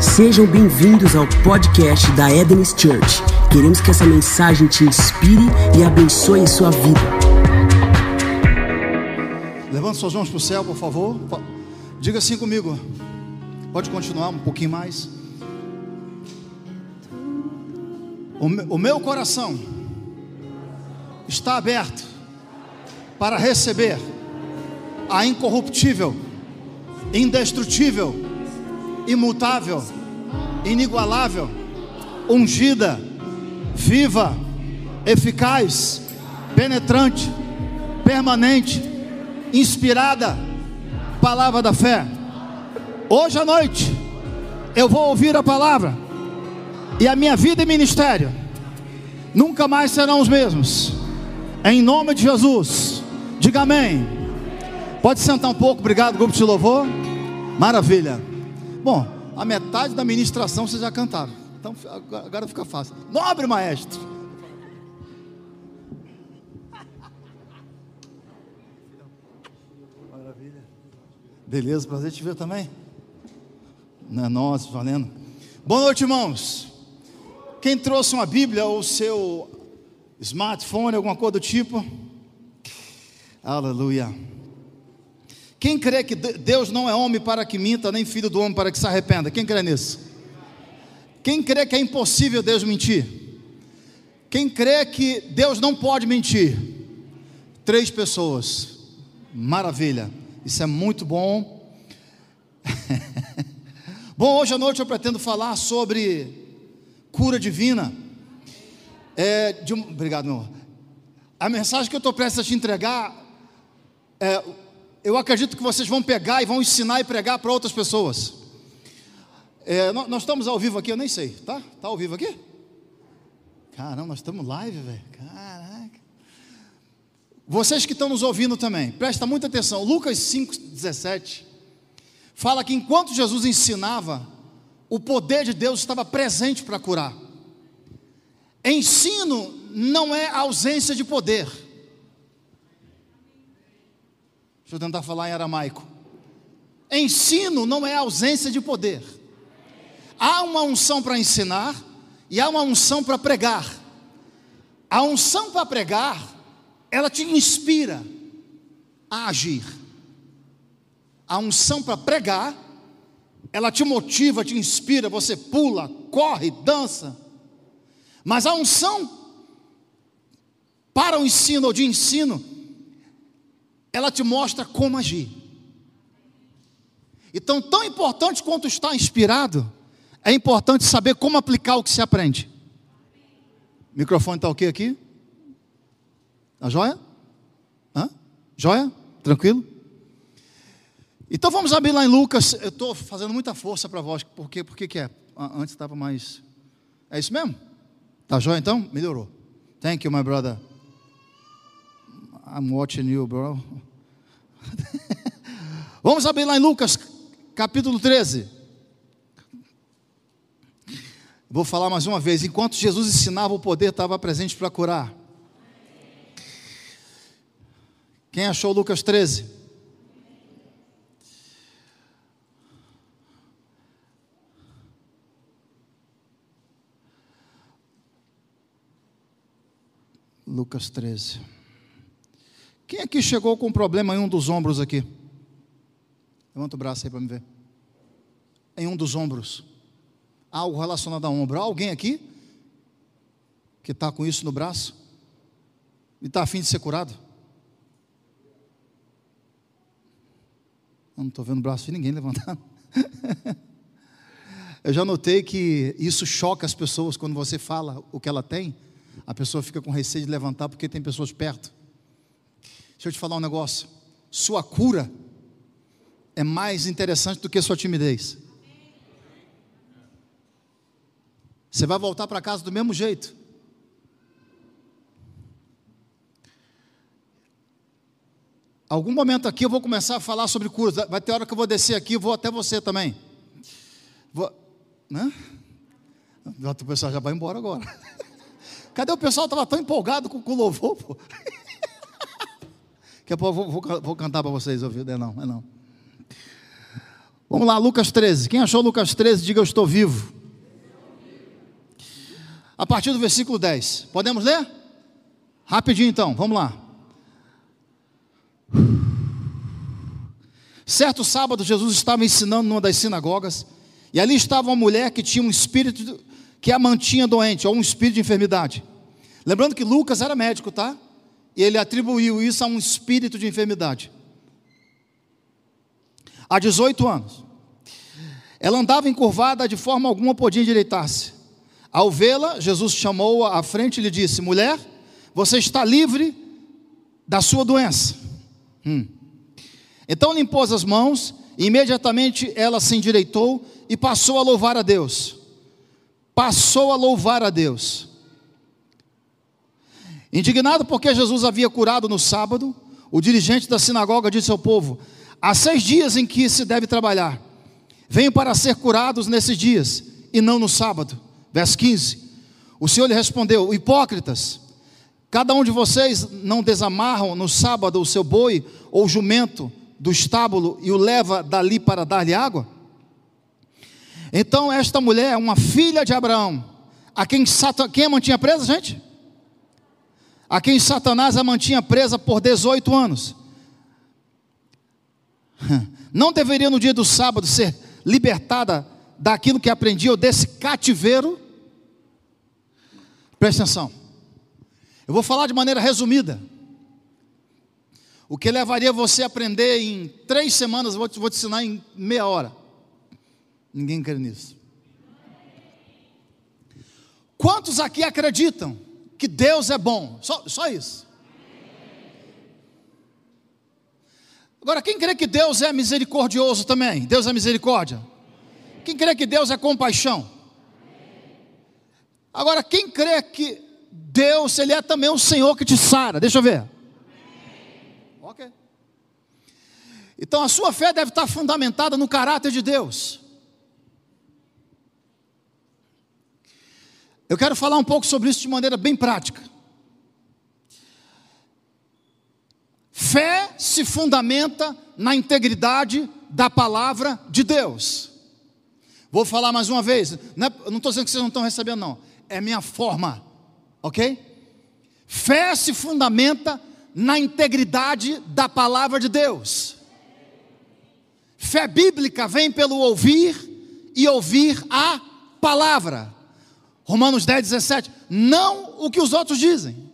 Sejam bem-vindos ao podcast da Eden's Church. Queremos que essa mensagem te inspire e abençoe sua vida. Levante suas mãos para o céu, por favor. Diga assim comigo. Pode continuar um pouquinho mais. O me- o meu coração está aberto para receber a incorruptível, indestrutível, imutável, inigualável, ungida, viva, eficaz, penetrante, permanente, inspirada, palavra da fé. Hoje à noite eu vou ouvir a palavra e a minha vida e ministério nunca mais serão os mesmos. Em nome de Jesus, diga amém. Pode sentar um pouco, obrigado, grupo de louvor. Maravilha. Bom, a metade da ministração vocês já cantaram. Então agora fica fácil. Nobre maestro. Maravilha. Beleza, prazer te ver também. Não é nosso, valendo. Boa noite, irmãos. Quem trouxe uma Bíblia ou seu smartphone, alguma coisa do tipo? Aleluia. Quem crê que De- Deus não é homem para que minta, nem filho do homem para que se arrependa? Quem crê nisso? Quem crê que é impossível Deus mentir? Quem crê que Deus não pode mentir? Três pessoas. Maravilha. Isso é muito bom. bom, hoje à noite eu pretendo falar sobre cura divina. É, de obrigado, meu. A mensagem que eu estou prestes a te entregar, é, eu acredito que vocês vão pegar e vão ensinar e pregar para outras pessoas. É, nó- nós estamos ao vivo aqui, eu nem sei, tá? Tá ao vivo aqui? Caramba, nós estamos live, velho. Caraca. Vocês que estão nos ouvindo também, presta muita atenção. Lucas 5,17 fala que enquanto Jesus ensinava, o poder de Deus estava presente para curar. Ensino não é ausência de poder. Deixa eu tentar falar em aramaico. Ensino não é ausência de poder. Há uma unção para ensinar e há uma unção para pregar. A unção para pregar, ela te inspira a agir. A unção para pregar, ela te motiva, te inspira, você pula, corre, dança. Mas a unção para o ensino ou de ensino, ela te mostra como agir. Então, tão importante quanto estar inspirado, é importante saber como aplicar o que se aprende. O microfone está ok aqui? Tá joia? Hã? Joia? Tranquilo? Então vamos abrir lá em Lucas. Eu estou fazendo muita força para a voz. Por quê? Por que, que é? Ah, Antes estava mais. É isso mesmo? Tá joia então? Melhorou. Thank you, my brother. I'm watching you, bro. Vamos abrir lá em Lucas, capítulo 13. Vou falar mais uma vez. Enquanto Jesus ensinava, o poder estava presente para curar. Quem achou Lucas 13? Lucas 13. Quem aqui chegou com um problema em um dos ombros aqui? Levanta o braço aí para me ver. Em um dos ombros. Algo relacionado a ombro. Há alguém aqui que está com isso no braço? E está afim de ser curado? Eu não estou vendo o braço de ninguém levantando. Eu já notei que isso choca as pessoas quando você fala o que ela tem. A pessoa fica com receio de levantar porque tem pessoas perto. Deixa eu te falar um negócio. Sua cura é mais interessante do que sua timidez. Você vai voltar para casa do mesmo jeito. Algum momento aqui eu vou começar a falar sobre curas. Vai ter hora que eu vou descer aqui, eu vou até você também. Vou, né? O pessoal já vai embora agora. Cadê o pessoal? Estava tão empolgado com o louvor, pô. Daqui a pouco eu vou, vou, vou cantar para vocês ouvir. Não, é não. Vamos lá, Lucas 13. Quem achou Lucas 13, diga eu estou vivo. A partir do versículo 10. Podemos ler? Rapidinho então, vamos lá. Certo sábado, Jesus estava ensinando numa das sinagogas, e ali estava uma mulher que tinha um espírito que a mantinha doente, ou um espírito de enfermidade. Lembrando que Lucas era médico, tá? E ele atribuiu isso a um espírito de enfermidade. Há 18 anos. Ela andava encurvada, de forma alguma podia endireitar-se. Ao vê-la, Jesus chamou-a à frente e lhe disse: Mulher, você está livre da sua doença. Hum. Então lhe impôs as mãos, e imediatamente ela se endireitou e passou a louvar a Deus. Passou a louvar a Deus. Indignado porque Jesus havia curado no sábado, o dirigente da sinagoga disse ao povo: Há seis dias em que se deve trabalhar. Venho para ser curados nesses dias, e não no sábado. Verso 15. O Senhor lhe respondeu: Hipócritas, cada um de vocês não desamarram no sábado o seu boi ou jumento do estábulo e o leva dali para dar-lhe água? Então, esta mulher é uma filha de Abraão, a quem, Satan, quem a mantinha presa, gente? A quem Satanás a mantinha presa por 18 anos. Não deveria no dia do sábado ser libertada daquilo que aprendia, ou desse cativeiro? Presta atenção. Eu vou falar de maneira resumida. O que levaria você a aprender em três semanas, vou te, vou te ensinar em meia hora. Ninguém crê nisso. Quantos aqui acreditam que Deus é bom? Só, só isso. Agora, quem crê que Deus é misericordioso também? Deus é misericórdia? Quem crê que Deus é compaixão? Agora, quem crê que Deus, Ele é também o Senhor que te sara? Deixa eu ver. Ok. Então a sua fé deve estar fundamentada no caráter de Deus. Eu quero falar um pouco sobre isso de maneira bem prática. Fé se fundamenta na integridade da palavra de Deus. Vou falar mais uma vez, não estou dizendo que vocês não estão recebendo, não, é minha forma, ok? Fé se fundamenta na integridade da palavra de Deus. Fé bíblica vem pelo ouvir e ouvir a palavra. Romanos 10, 17. Não o que os outros dizem.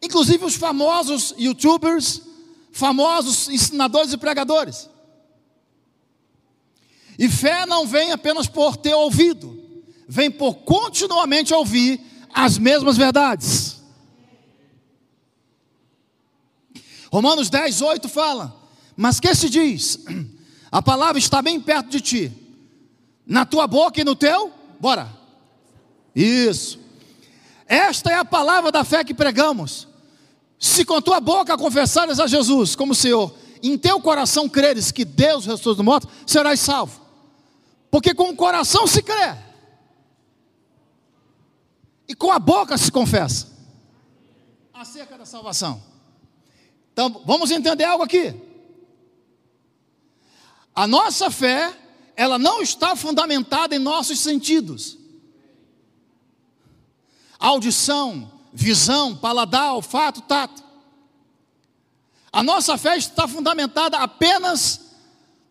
Inclusive os famosos youtubers, famosos ensinadores e pregadores. E fé não vem apenas por ter ouvido, vem por continuamente ouvir as mesmas verdades. Romanos 10, 8 fala: Mas que se diz? A palavra está bem perto de ti, na tua boca e no teu, bora. Isso. Esta é a palavra da fé que pregamos. Se com tua boca confessares a Jesus como Senhor, em teu coração creres que Deus ressuscitou do morto, serás salvo. Porque com o coração se crê, e com a boca se confessa acerca da salvação. Então, vamos entender algo aqui. A nossa fé, ela não está fundamentada em nossos sentidos. Audição, visão, paladar, olfato, tato. A nossa fé está fundamentada apenas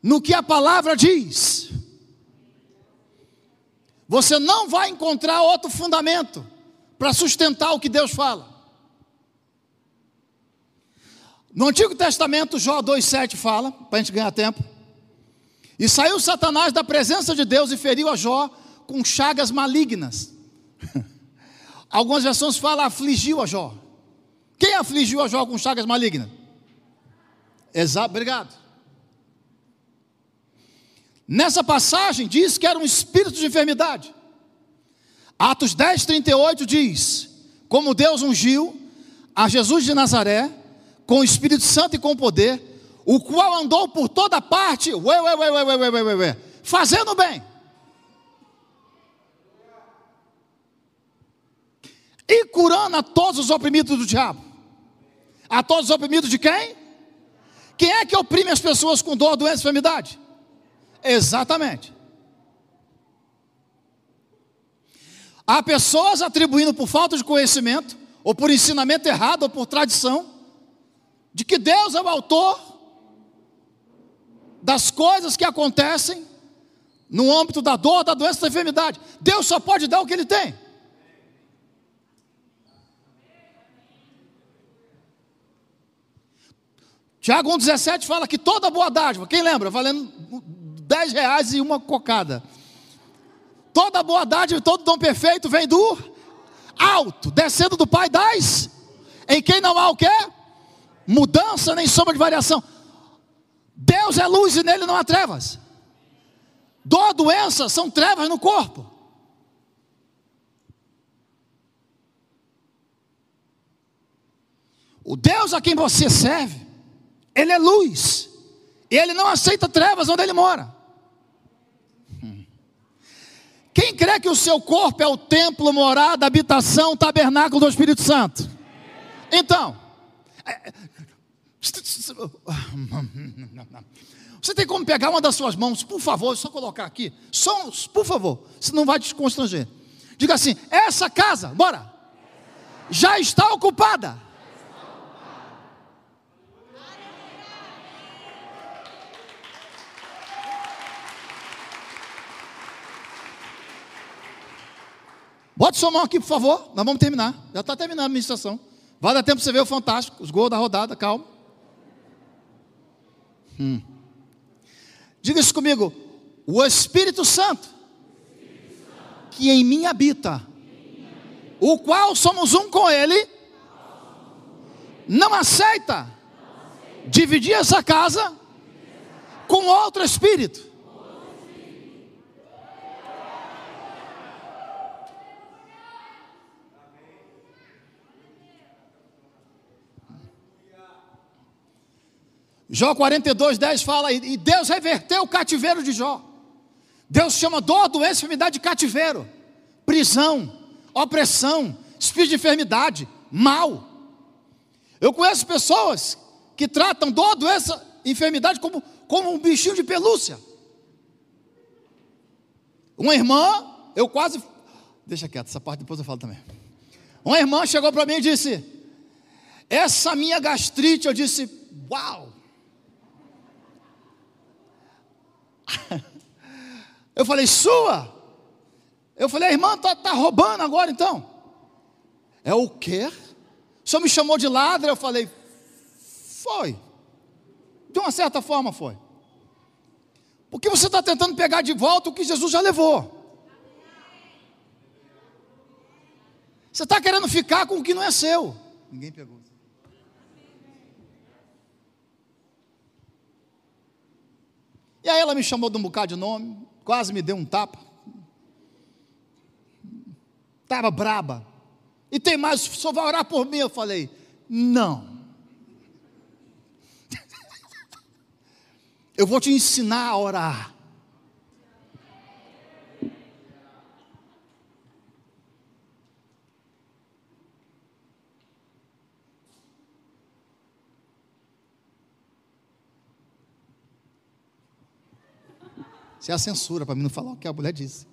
no que a palavra diz. Você não vai encontrar outro fundamento para sustentar o que Deus fala. No Antigo Testamento, Jó 2,7 fala, para a gente ganhar tempo. E saiu Satanás da presença de Deus e feriu a Jó com chagas malignas. Algumas versões falam afligiu a Jó. Quem afligiu a Jó com chagas malignas? Exato, obrigado. Nessa passagem diz que era um espírito de enfermidade. Atos 10, 38 diz: Como Deus ungiu a Jesus de Nazaré com o Espírito Santo e com poder, o qual andou por toda parte, ué, ué, ué, ué, ué, ué, ué, ué, fazendo bem. E curando a todos os oprimidos do diabo. A todos os oprimidos de quem? Quem é que oprime as pessoas com dor, doença e enfermidade? Exatamente. Há pessoas atribuindo por falta de conhecimento, ou por ensinamento errado, ou por tradição, de que Deus é o autor das coisas que acontecem no âmbito da dor, da doença, da enfermidade. Deus só pode dar o que Ele tem. Tiago 1,17 fala que toda boa dádiva, quem lembra? Valendo 10 reais e uma cocada. Toda boa dádiva, todo dom perfeito vem do alto, descendo do Pai das, em quem não há o quê? Mudança nem sombra de variação. Deus é luz e nele não há trevas. Dor, doença são trevas no corpo. O Deus a quem você serve ele é luz. E ele não aceita trevas onde ele mora. Quem crê que o seu corpo é o templo, morada, habitação, tabernáculo do Espírito Santo? Então, é, você tem como pegar uma das suas mãos, por favor, só colocar aqui, só, por favor, senão vai te constranger. Diga assim: essa casa, bora, já está ocupada Bota sua mão aqui, por favor. Nós vamos terminar. Já está terminando a administração. Vai dar tempo para você ver o fantástico, os gols da rodada, calma. Hum. Diga isso comigo. O Espírito Santo, que em mim habita, o qual somos um com Ele, não aceita dividir essa casa com outro espírito. Jó 42, 10 fala, e Deus reverteu o cativeiro de Jó. Deus chama dor, doença, enfermidade de cativeiro, prisão, opressão, espírito de enfermidade, mal. Eu conheço pessoas que tratam dor, doença, enfermidade como, como um bichinho de pelúcia. Uma irmã, eu quase. Deixa quieto, essa parte depois eu falo também. Uma irmã chegou para mim e disse: Essa minha gastrite, eu disse, uau, Eu falei, sua? Eu falei, irmã, está tá roubando agora então? É o quê? O senhor me chamou de ladra? Eu falei, foi. De uma certa forma foi. Porque você está tentando pegar de volta o que Jesus já levou. Você está querendo ficar com o que não é seu. Ninguém pegou. E aí ela me chamou de um bocado de nome, quase me deu um tapa. Estava braba. E tem mais, só vai orar por mim. Eu falei, não. Eu vou te ensinar a orar. Isso é a censura para mim não falar o que a mulher disse.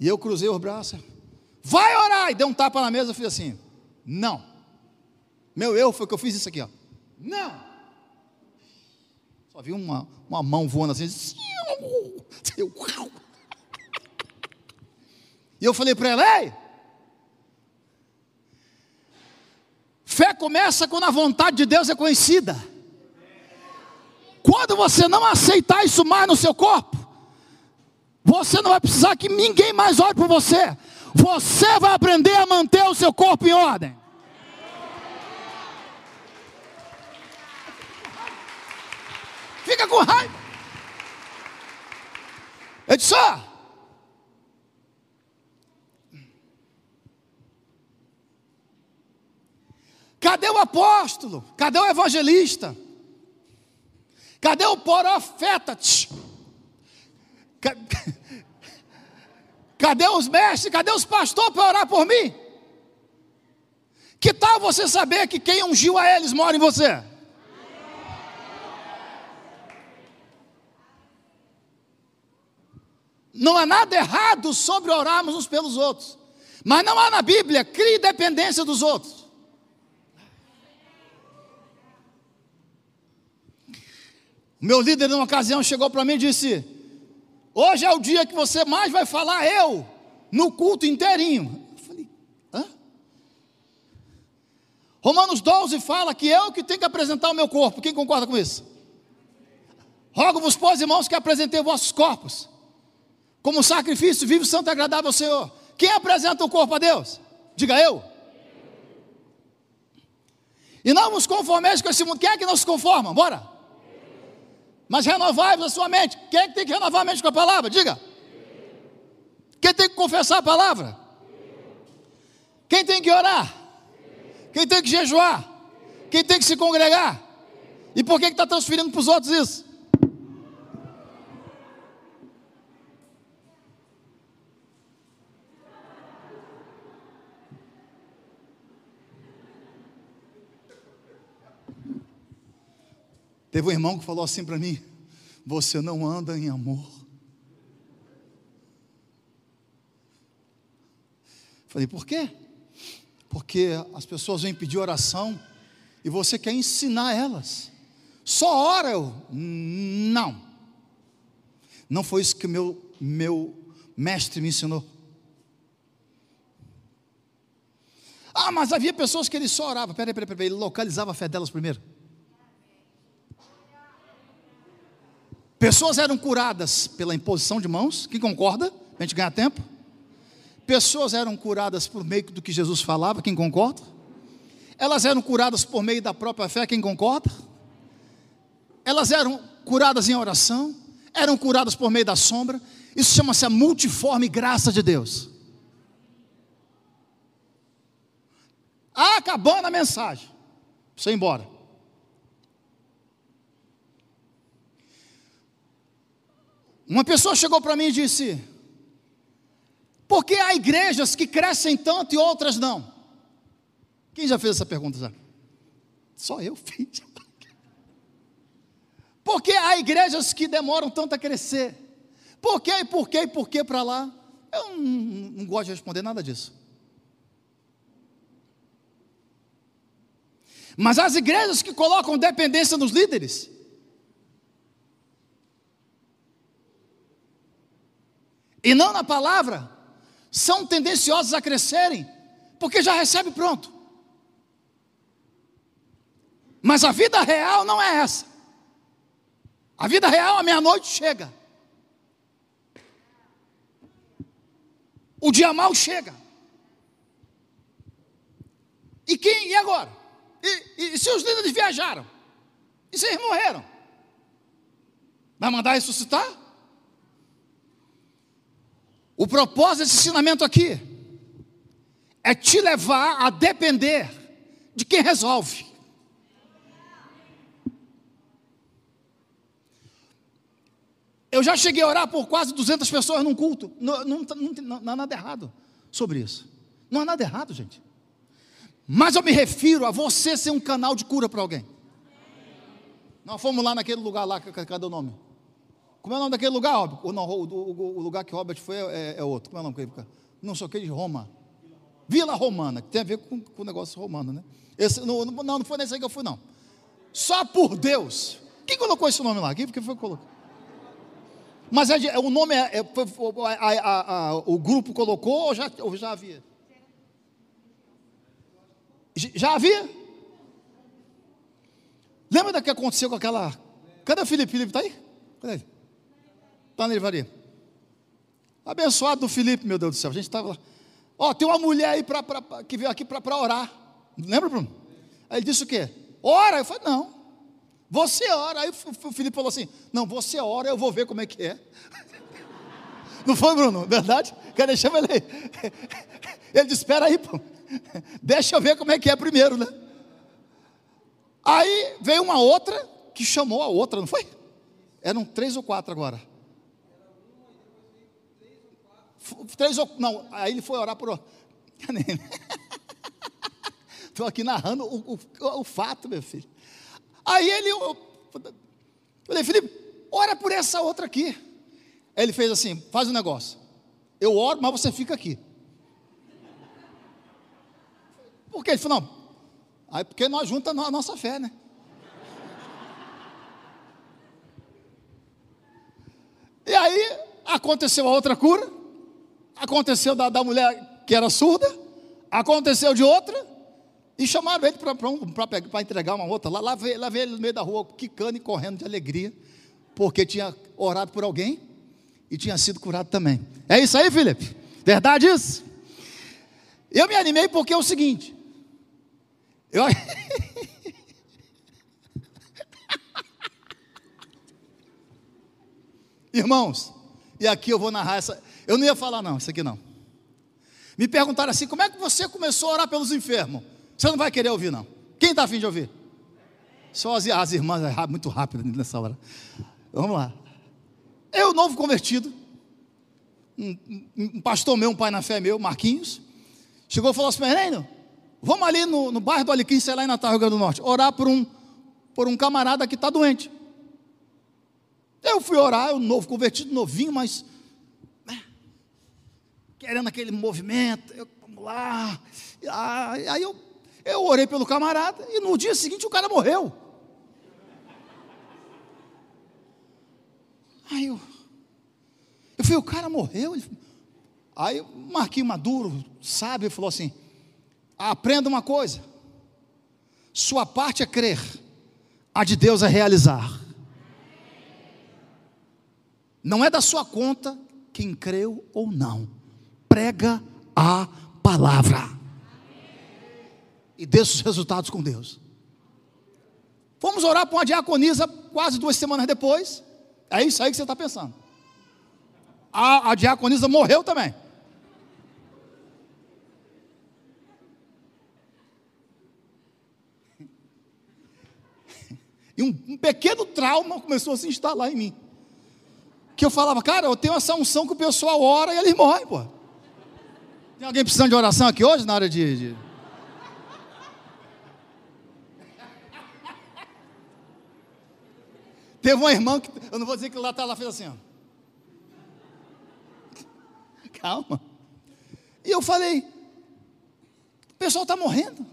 E eu cruzei os braços. Vai orar! E dei um tapa na mesa e fiz assim. Não. Meu erro foi que eu fiz isso aqui, ó. Não. Só vi uma, uma mão voando assim. E eu falei para ela, ei! Fé começa quando a vontade de Deus é conhecida. Quando você não aceitar isso mais no seu corpo, você não vai precisar que ninguém mais olhe por você. Você vai aprender a manter o seu corpo em ordem. Fica com raiva. Ó, Cadê o apóstolo? Cadê o evangelista? Cadê o profeta? Cadê os mestres? Cadê os pastores para orar por mim? Que tal você saber que quem ungiu a eles mora em você? Não há nada errado sobre orarmos uns pelos outros. Mas não há na Bíblia crie dependência dos outros. O meu líder, numa ocasião, chegou para mim e disse: Hoje é o dia que você mais vai falar eu, no culto inteirinho. Eu falei: Hã? Romanos 12 fala que eu que tenho que apresentar o meu corpo. Quem concorda com isso? Rogo-vos, pois, irmãos, que apresentei vossos corpos como sacrifício vivo, santo e agradável ao Senhor. Quem apresenta o corpo a Deus? Diga eu. E não vos conformeis com esse mundo. Quem é que não se conforma? Bora. Mas renovai-vos a sua mente. Quem é que tem que renovar a mente com a palavra? Diga. Quem tem que confessar a palavra? Quem tem que orar? Quem tem que jejuar? Quem tem que se congregar? E por que está transferindo para os outros isso? Teve um irmão que falou assim para mim: Você não anda em amor. Falei, por quê? Porque as pessoas vêm pedir oração e você quer ensinar elas. Só ora eu. Não. Não foi isso que meu, meu mestre me ensinou. Ah, mas havia pessoas que ele só orava. Peraí, peraí, peraí. Ele localizava a fé delas primeiro. Pessoas eram curadas pela imposição de mãos, quem concorda? Para a gente ganhar tempo. Pessoas eram curadas por meio do que Jesus falava, quem concorda? Elas eram curadas por meio da própria fé, quem concorda? Elas eram curadas em oração, eram curadas por meio da sombra. Isso chama-se a multiforme graça de Deus. Ah, acabando a mensagem. Você embora. Uma pessoa chegou para mim e disse: Por que há igrejas que crescem tanto e outras não? Quem já fez essa pergunta já? Só eu fiz. Por que há igrejas que demoram tanto a crescer? Por que, por que, por que para lá? Eu não, não gosto de responder nada disso. Mas as igrejas que colocam dependência nos líderes, e não na palavra, são tendenciosos a crescerem, porque já recebe pronto. Mas a vida real não é essa. A vida real, a meia-noite chega. O dia mal chega. E quem? E agora? E, e, se os líderes viajaram? E se eles morreram? Vai mandar ressuscitar? O propósito desse ensinamento aqui é te levar a depender de quem resolve. Eu já cheguei a orar por quase 200 pessoas num culto. Não, não, não, não há nada errado sobre isso. Não há nada errado, gente. Mas eu me refiro a você ser um canal de cura para alguém. Nós fomos lá naquele lugar lá, cadê o nome? Como é o nome daquele lugar, Robert? O, não, o, o, o, lugar que Robert foi é, é, outro. Como é o nome Não sei o que de Roma. Vila Romana, que tem a ver com, o negócio romano, né? Esse, não, não, não foi nesse aí que eu fui, não. Só por Deus. Quem colocou esse nome lá? Quem foi que colocou? Mas é, é, o nome é, é a, a, a, o grupo colocou ou já, ou já havia? Já havia? Lembra do que aconteceu com aquela. Cadê o Felipe? Felipe está aí? Cadê ele? Está na livraria. Abençoado do Felipe, meu Deus do céu. A gente estava lá. Ó, tem uma mulher aí pra, pra, pra que veio aqui para orar. Lembra, Bruno? Aí ele disse o quê? Ora. Eu falei, não. Você ora. Aí o Felipe falou assim: Não, você ora, eu vou ver como é que é. Não foi, Bruno? Verdade? Quer deixar ele aí? Ele disse: Espera aí, pô. Deixa eu ver como é que é primeiro, né? Aí veio uma outra que chamou a outra, não foi? Eram três ou quatro agora. Três ou não, aí ele foi orar por. Estou aqui narrando o, o, o, fato, meu filho. Aí ele, eu, falei, Felipe, ora por essa outra aqui. ele fez assim: faz um negócio. Eu oro, mas você fica aqui. Por quê? Ele falou: não. Aí porque nós juntamos a nossa fé, né? E aí aconteceu a outra cura, aconteceu da, da mulher que era surda, aconteceu de outra, e chamaram ele para entregar uma outra. Lá, lá, veio, lá veio ele no meio da rua, quicando e correndo de alegria, porque tinha orado por alguém e tinha sido curado também. É isso aí, Felipe? Verdade isso? Eu me animei porque é o seguinte. Eu... Irmãos, e aqui eu vou narrar essa. Eu não ia falar, não, isso aqui não. Me perguntaram assim: como é que você começou a orar pelos enfermos? Você não vai querer ouvir, não. Quem está afim de ouvir? Só as, as irmãs, é muito rápido nessa hora. Vamos lá. Eu, novo convertido, um, um, pastor meu, um pai na fé meu, Marquinhos, chegou e falou assim: Reino, vamos ali no, no bairro do Alecrim, sei lá em Natal, Rio Grande do Norte, orar por um, por um camarada que está doente. Eu fui orar, eu novo convertido, novinho, mas querendo aquele movimento, eu, vamos lá. Aí eu, eu orei pelo camarada e no dia seguinte o cara morreu. Aí eu, eu falei, o cara morreu? Aí Marquinhos Maduro, sábio, falou assim: aprenda uma coisa, sua parte é crer, a de Deus é realizar. Não é da sua conta quem creu ou não. Prega a palavra. E dê os resultados com Deus. Fomos orar para uma diaconisa quase duas semanas depois. É isso aí que você está pensando. A, a diaconisa morreu também. E um, um pequeno trauma começou a se instalar em mim que eu falava, cara, eu tenho essa unção que o pessoal ora e eles morrem, pô. Tem alguém precisando de oração aqui hoje na área de... de... Teve uma irmã que, eu não vou dizer que lá está, ela fez assim, ó. Calma. E eu falei, o pessoal está morrendo.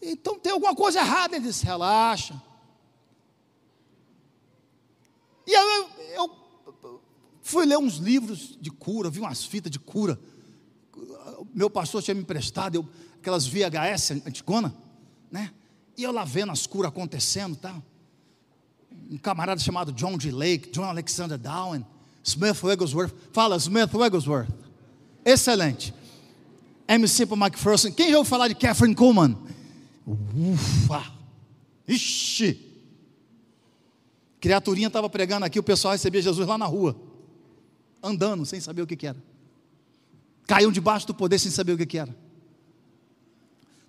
Então tem alguma coisa errada. Ele disse, relaxa. E aí eu, eu fui ler uns livros de cura, vi umas fitas de cura. Meu pastor tinha me emprestado, eu, aquelas VHS antigona, né? E eu lá vendo as curas acontecendo tal. Um camarada chamado John G. Lake, John Alexander Dowen, Smith Wigglesworth. Fala, Smith Wigglesworth. Excelente. MC para McPherson. Quem já ouviu falar de Catherine Kuhlman? Ufa! Ixi! Criaturinha estava pregando aqui, o pessoal recebia Jesus lá na rua, andando sem saber o que, que era. Caiu debaixo do poder sem saber o que, que era.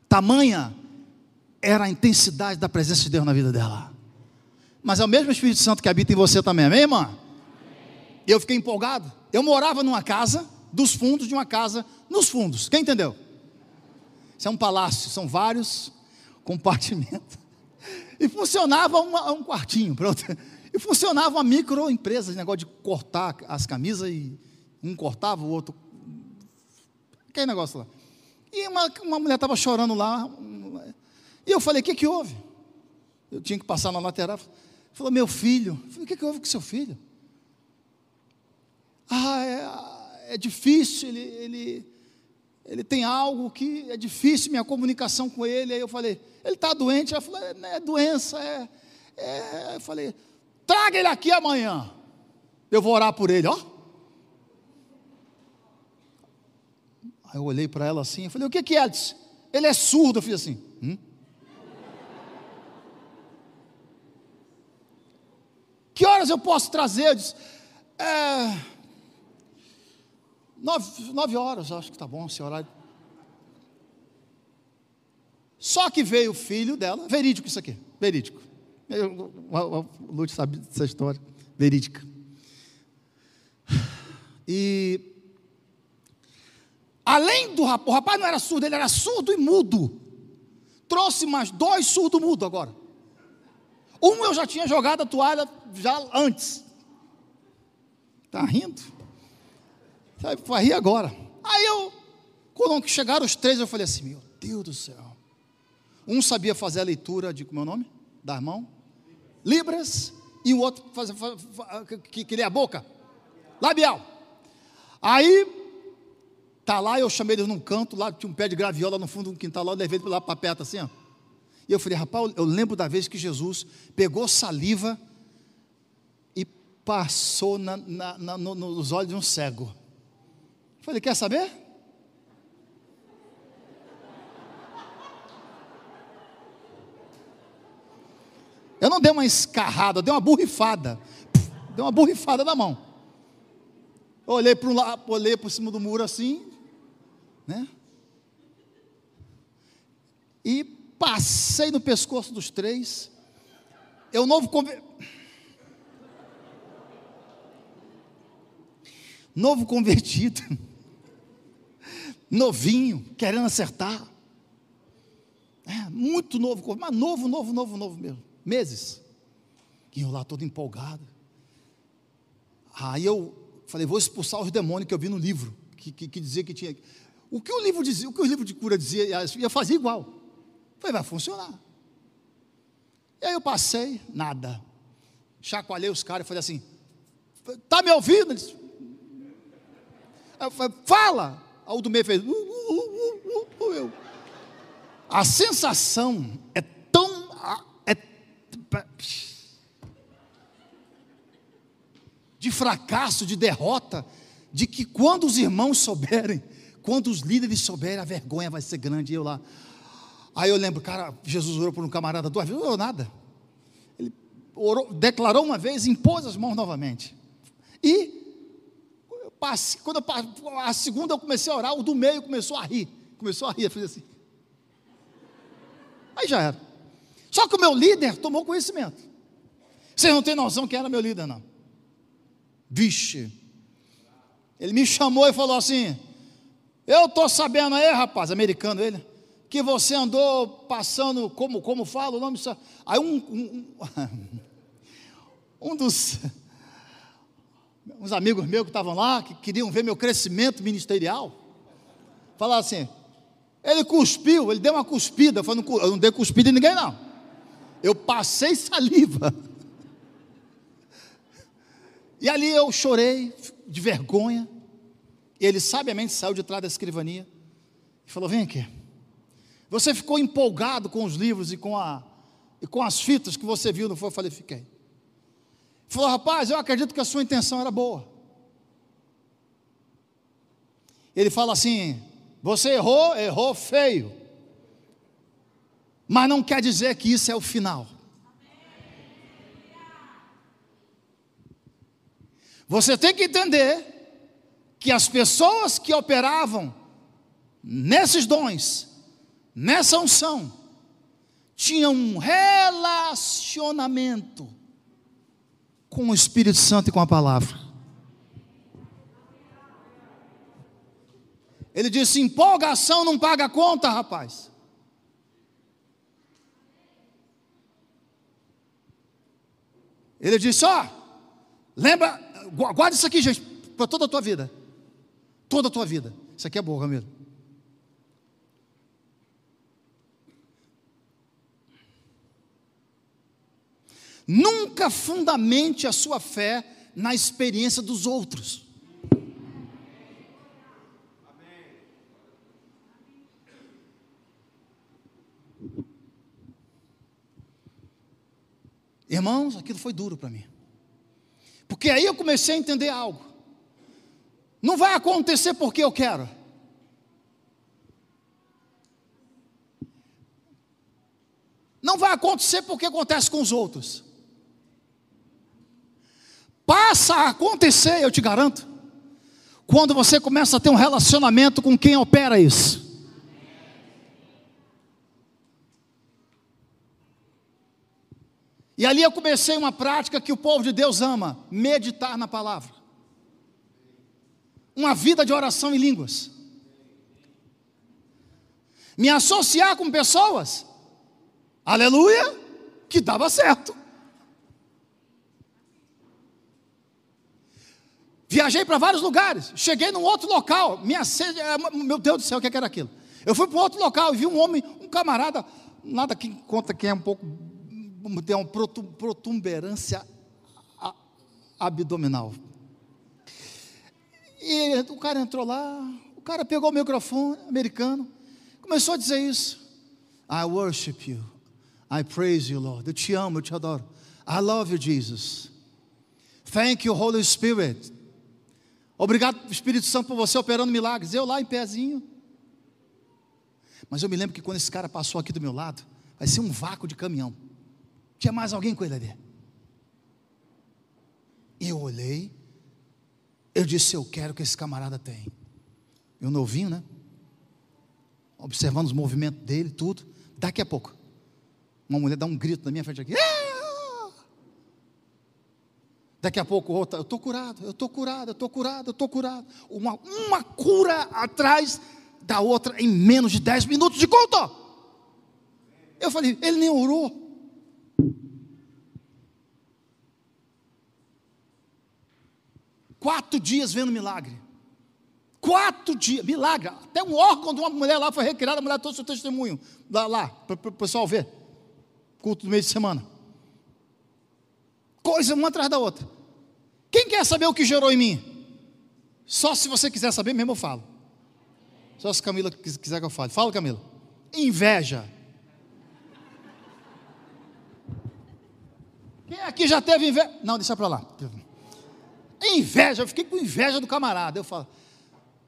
Tamanha era a intensidade da presença de Deus na vida dela. Mas é o mesmo Espírito Santo que habita em você também, amém, irmã? Eu fiquei empolgado. Eu morava numa casa, dos fundos de uma casa, nos fundos. Quem entendeu? Isso é um palácio, são vários compartimentos. E funcionava uma, um quartinho, pronto. E funcionava uma microempresa, esse negócio de cortar as camisas e um cortava, o outro. Aquele negócio lá. E uma, uma mulher estava chorando lá. E eu falei: O que, que houve? Eu tinha que passar na lateral. Falou: Meu filho. Falei: O que, que houve com seu filho? Ah, é, é difícil, ele, ele, ele tem algo que é difícil minha comunicação com ele. Aí eu falei: ele está doente. Ela falou: é, é doença. É, é. Eu falei: traga ele aqui amanhã. Eu vou orar por ele, ó. Aí eu olhei para ela assim, eu falei, o que que é? Disse, ele é surdo. Eu fiz assim, hum? Que horas eu posso trazer? Eu disse, é, nove, nove horas, acho que está bom esse horário. Só que veio o filho dela, verídico isso aqui, verídico. o Lute sabe dessa história, verídica. E além do rapaz, o rapaz não era surdo, ele era surdo e mudo. Trouxe mais dois surdo mudo agora. Um eu já tinha jogado a toalha já antes. Tá rindo? Vai rir agora. Aí eu, quando chegaram os três, eu falei assim: Meu Deus do céu. Um sabia fazer a leitura de como é o nome? Da mão? Libras. E o outro faz, faz, faz, que, que lê a boca? Labial. Aí, tá lá, eu chamei ele num canto, lá tinha um pé de graviola no fundo do quintal, lá, eu levei ele lá para perto assim, ó. E eu falei, rapaz, eu lembro da vez que Jesus pegou saliva e passou na, na, na, nos olhos de um cego. Eu falei, quer saber? Eu não dei uma escarrada, eu dei uma burrifada. Dei uma burrifada na mão. Eu olhei para um lado, olhei por cima do muro assim, né? E passei no pescoço dos três. Eu novo novo convertido, novinho, querendo acertar. É, muito novo, mas novo, novo, novo, novo mesmo meses. E eu lá todo empolgado. Aí eu falei, vou expulsar os demônios que eu vi no livro, que, que, que dizia que tinha. O que o livro dizia, o que o livro de cura dizia, ia fazer igual. Falei, vai funcionar. E aí eu passei, nada. Chacoalhei os caras e falei assim: tá me ouvindo? Eles, eu falei, fala! Aí o do meio fez. Uh, uh, uh, a sensação é tão de fracasso, de derrota, de que quando os irmãos souberem, quando os líderes souberem, a vergonha vai ser grande. E eu lá. Aí eu lembro, cara, Jesus orou por um camarada duas vezes, não orou nada. Ele orou, declarou uma vez, impôs as mãos novamente. E passei, quando eu, a segunda eu comecei a orar, o do meio começou a rir. Começou a rir, fiz assim. Aí já era. Só que o meu líder tomou conhecimento. Vocês não têm noção quem era meu líder, não. Vixe. Ele me chamou e falou assim: Eu estou sabendo aí, rapaz, americano ele, que você andou passando, como, como fala o nome? Aí um, um, um dos uns amigos meus que estavam lá, que queriam ver meu crescimento ministerial, falaram assim: ele cuspiu, ele deu uma cuspida. Eu, falei, eu não dei cuspida em ninguém, não eu passei saliva. E ali eu chorei de vergonha. Ele sabiamente saiu de trás da escrivania e falou: Vem aqui. Você ficou empolgado com os livros e com, a, e com as fitas que você viu, não foi? Eu falei: Fiquei. Ele falou: Rapaz, eu acredito que a sua intenção era boa. Ele fala assim: Você errou, errou feio mas não quer dizer que isso é o final. Você tem que entender que as pessoas que operavam nesses dons, nessa unção, tinham um relacionamento com o Espírito Santo e com a palavra. Ele disse: empolgação não paga conta, rapaz. Ele disse: Ó, lembra, guarda isso aqui, gente, para toda a tua vida. Toda a tua vida. Isso aqui é bom, Ramiro. Nunca fundamente a sua fé na experiência dos outros. Irmãos, aquilo foi duro para mim. Porque aí eu comecei a entender algo. Não vai acontecer porque eu quero. Não vai acontecer porque acontece com os outros. Passa a acontecer, eu te garanto, quando você começa a ter um relacionamento com quem opera isso. E ali eu comecei uma prática que o povo de Deus ama: meditar na palavra. Uma vida de oração em línguas. Me associar com pessoas, aleluia, que dava certo. Viajei para vários lugares. Cheguei num outro local. Minha sede, é, meu Deus do céu, o que era aquilo? Eu fui para outro local e vi um homem, um camarada, nada que conta que é um pouco, tem uma protuberância abdominal. E o cara entrou lá, o cara pegou o microfone americano, começou a dizer isso. I worship you. I praise you, Lord. Eu te amo, eu te adoro. I love you, Jesus. Thank you, Holy Spirit. Obrigado, Espírito Santo, por você operando milagres. Eu lá em pezinho. Mas eu me lembro que quando esse cara passou aqui do meu lado, vai ser um vácuo de caminhão. Tinha mais alguém com ele ali. E eu olhei, eu disse: Eu quero que esse camarada tem. Eu novinho, né? Observando os movimentos dele, tudo. Daqui a pouco, uma mulher dá um grito na minha frente aqui. Ah! Daqui a pouco outra, eu estou curado, eu estou curado, eu estou curado, eu estou curado. Uma, uma cura atrás da outra em menos de 10 minutos de conta. Eu falei, ele nem orou. Quatro dias vendo milagre. Quatro dias, milagre. Até um órgão de uma mulher lá foi recriado, a mulher trouxe o testemunho lá, lá para o pessoal ver. Culto do meio de semana. Coisa uma atrás da outra. Quem quer saber o que gerou em mim? Só se você quiser saber mesmo eu falo. Só se Camila quiser que eu fale. Fala, Camila. Inveja. Quem aqui já teve inveja? Não, deixa para lá. Inveja, eu fiquei com inveja do camarada. Eu falo,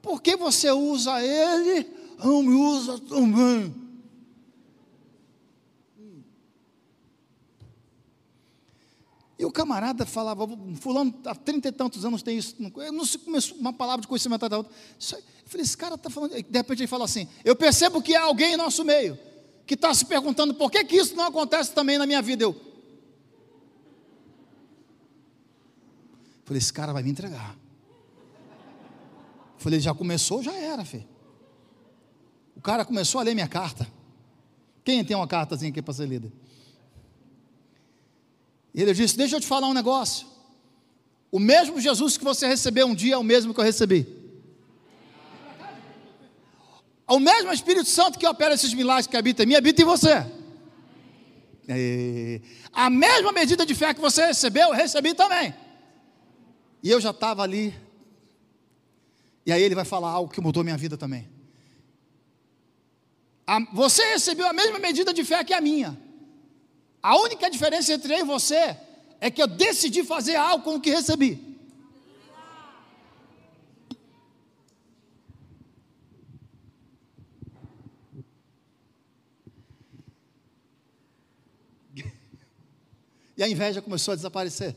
por que você usa ele, não me usa também? E o camarada falava, fulano há trinta e tantos anos tem isso, não, não se começou uma palavra de conhecimento da outra. Eu falei, esse cara está falando, de repente ele fala assim, eu percebo que há alguém em nosso meio, que está se perguntando por que, que isso não acontece também na minha vida. Eu falei, esse cara vai me entregar. Falei, já começou, já era, filho. O cara começou a ler minha carta. Quem tem uma cartazinha aqui para ser lida? Ele disse: Deixa eu te falar um negócio. O mesmo Jesus que você recebeu um dia é o mesmo que eu recebi. O mesmo Espírito Santo que opera esses milagres que habita em mim, habita em você. A mesma medida de fé que você recebeu, eu recebi também. E eu já estava ali. E aí ele vai falar algo que mudou minha vida também. A, você recebeu a mesma medida de fé que a minha. A única diferença entre eu e você é que eu decidi fazer algo com o que recebi. E a inveja começou a desaparecer.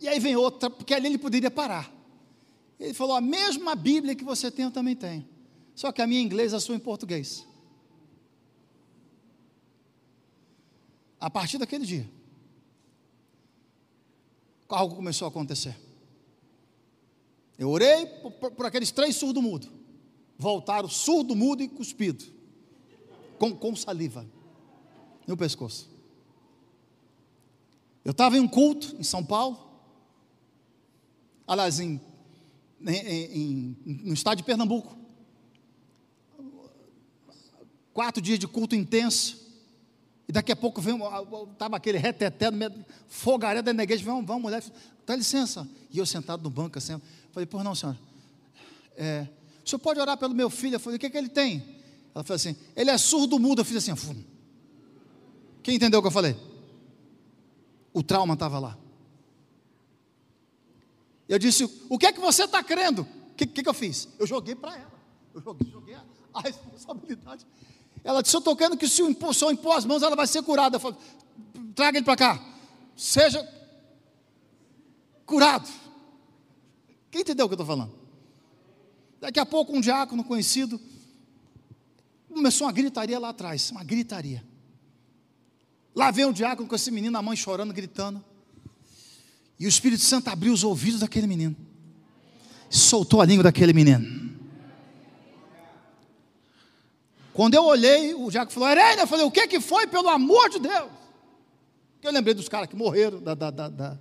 E aí vem outra, porque ali ele poderia parar. Ele falou: a mesma Bíblia que você tem, eu também tenho. Só que a minha em inglês, a sua em português. A partir daquele dia, algo começou a acontecer. Eu orei por, por, por aqueles três surdo-mudo. Voltaram surdo-mudo e cuspido. Com, com saliva. No pescoço. Eu estava em um culto em São Paulo. Aliás, em, em, em, no estado de Pernambuco. Quatro dias de culto intenso. E daqui a pouco vem, estava aquele reteté, fogaréu da igreja, vem uma mulher, dá licença. E eu sentado no banco assim, falei, por não, senhora, é, o senhor pode orar pelo meu filho? Eu falei, o que, é que ele tem? Ela falou assim, ele é surdo mudo. Eu fiz assim, Fum. quem entendeu o que eu falei? O trauma estava lá. Eu disse, o que é que você está crendo? O que, que, que, eu fiz? Eu joguei para ela. Eu joguei, joguei a, a responsabilidade. Ela disse: Eu estou querendo que se o impor, impor as mãos, ela vai ser curada. Eu falei, Traga ele para cá. Seja curado. Quem entendeu o que eu estou falando? Daqui a pouco, um diácono conhecido começou uma gritaria lá atrás uma gritaria. Lá vem um diácono com esse menino, a mãe chorando, gritando. E o Espírito Santo abriu os ouvidos daquele menino, soltou a língua daquele menino. Quando eu olhei, o Jaco falou, Arena, eu falei, o que, que foi, pelo amor de Deus? Porque eu lembrei dos caras que morreram, da, da, da, da,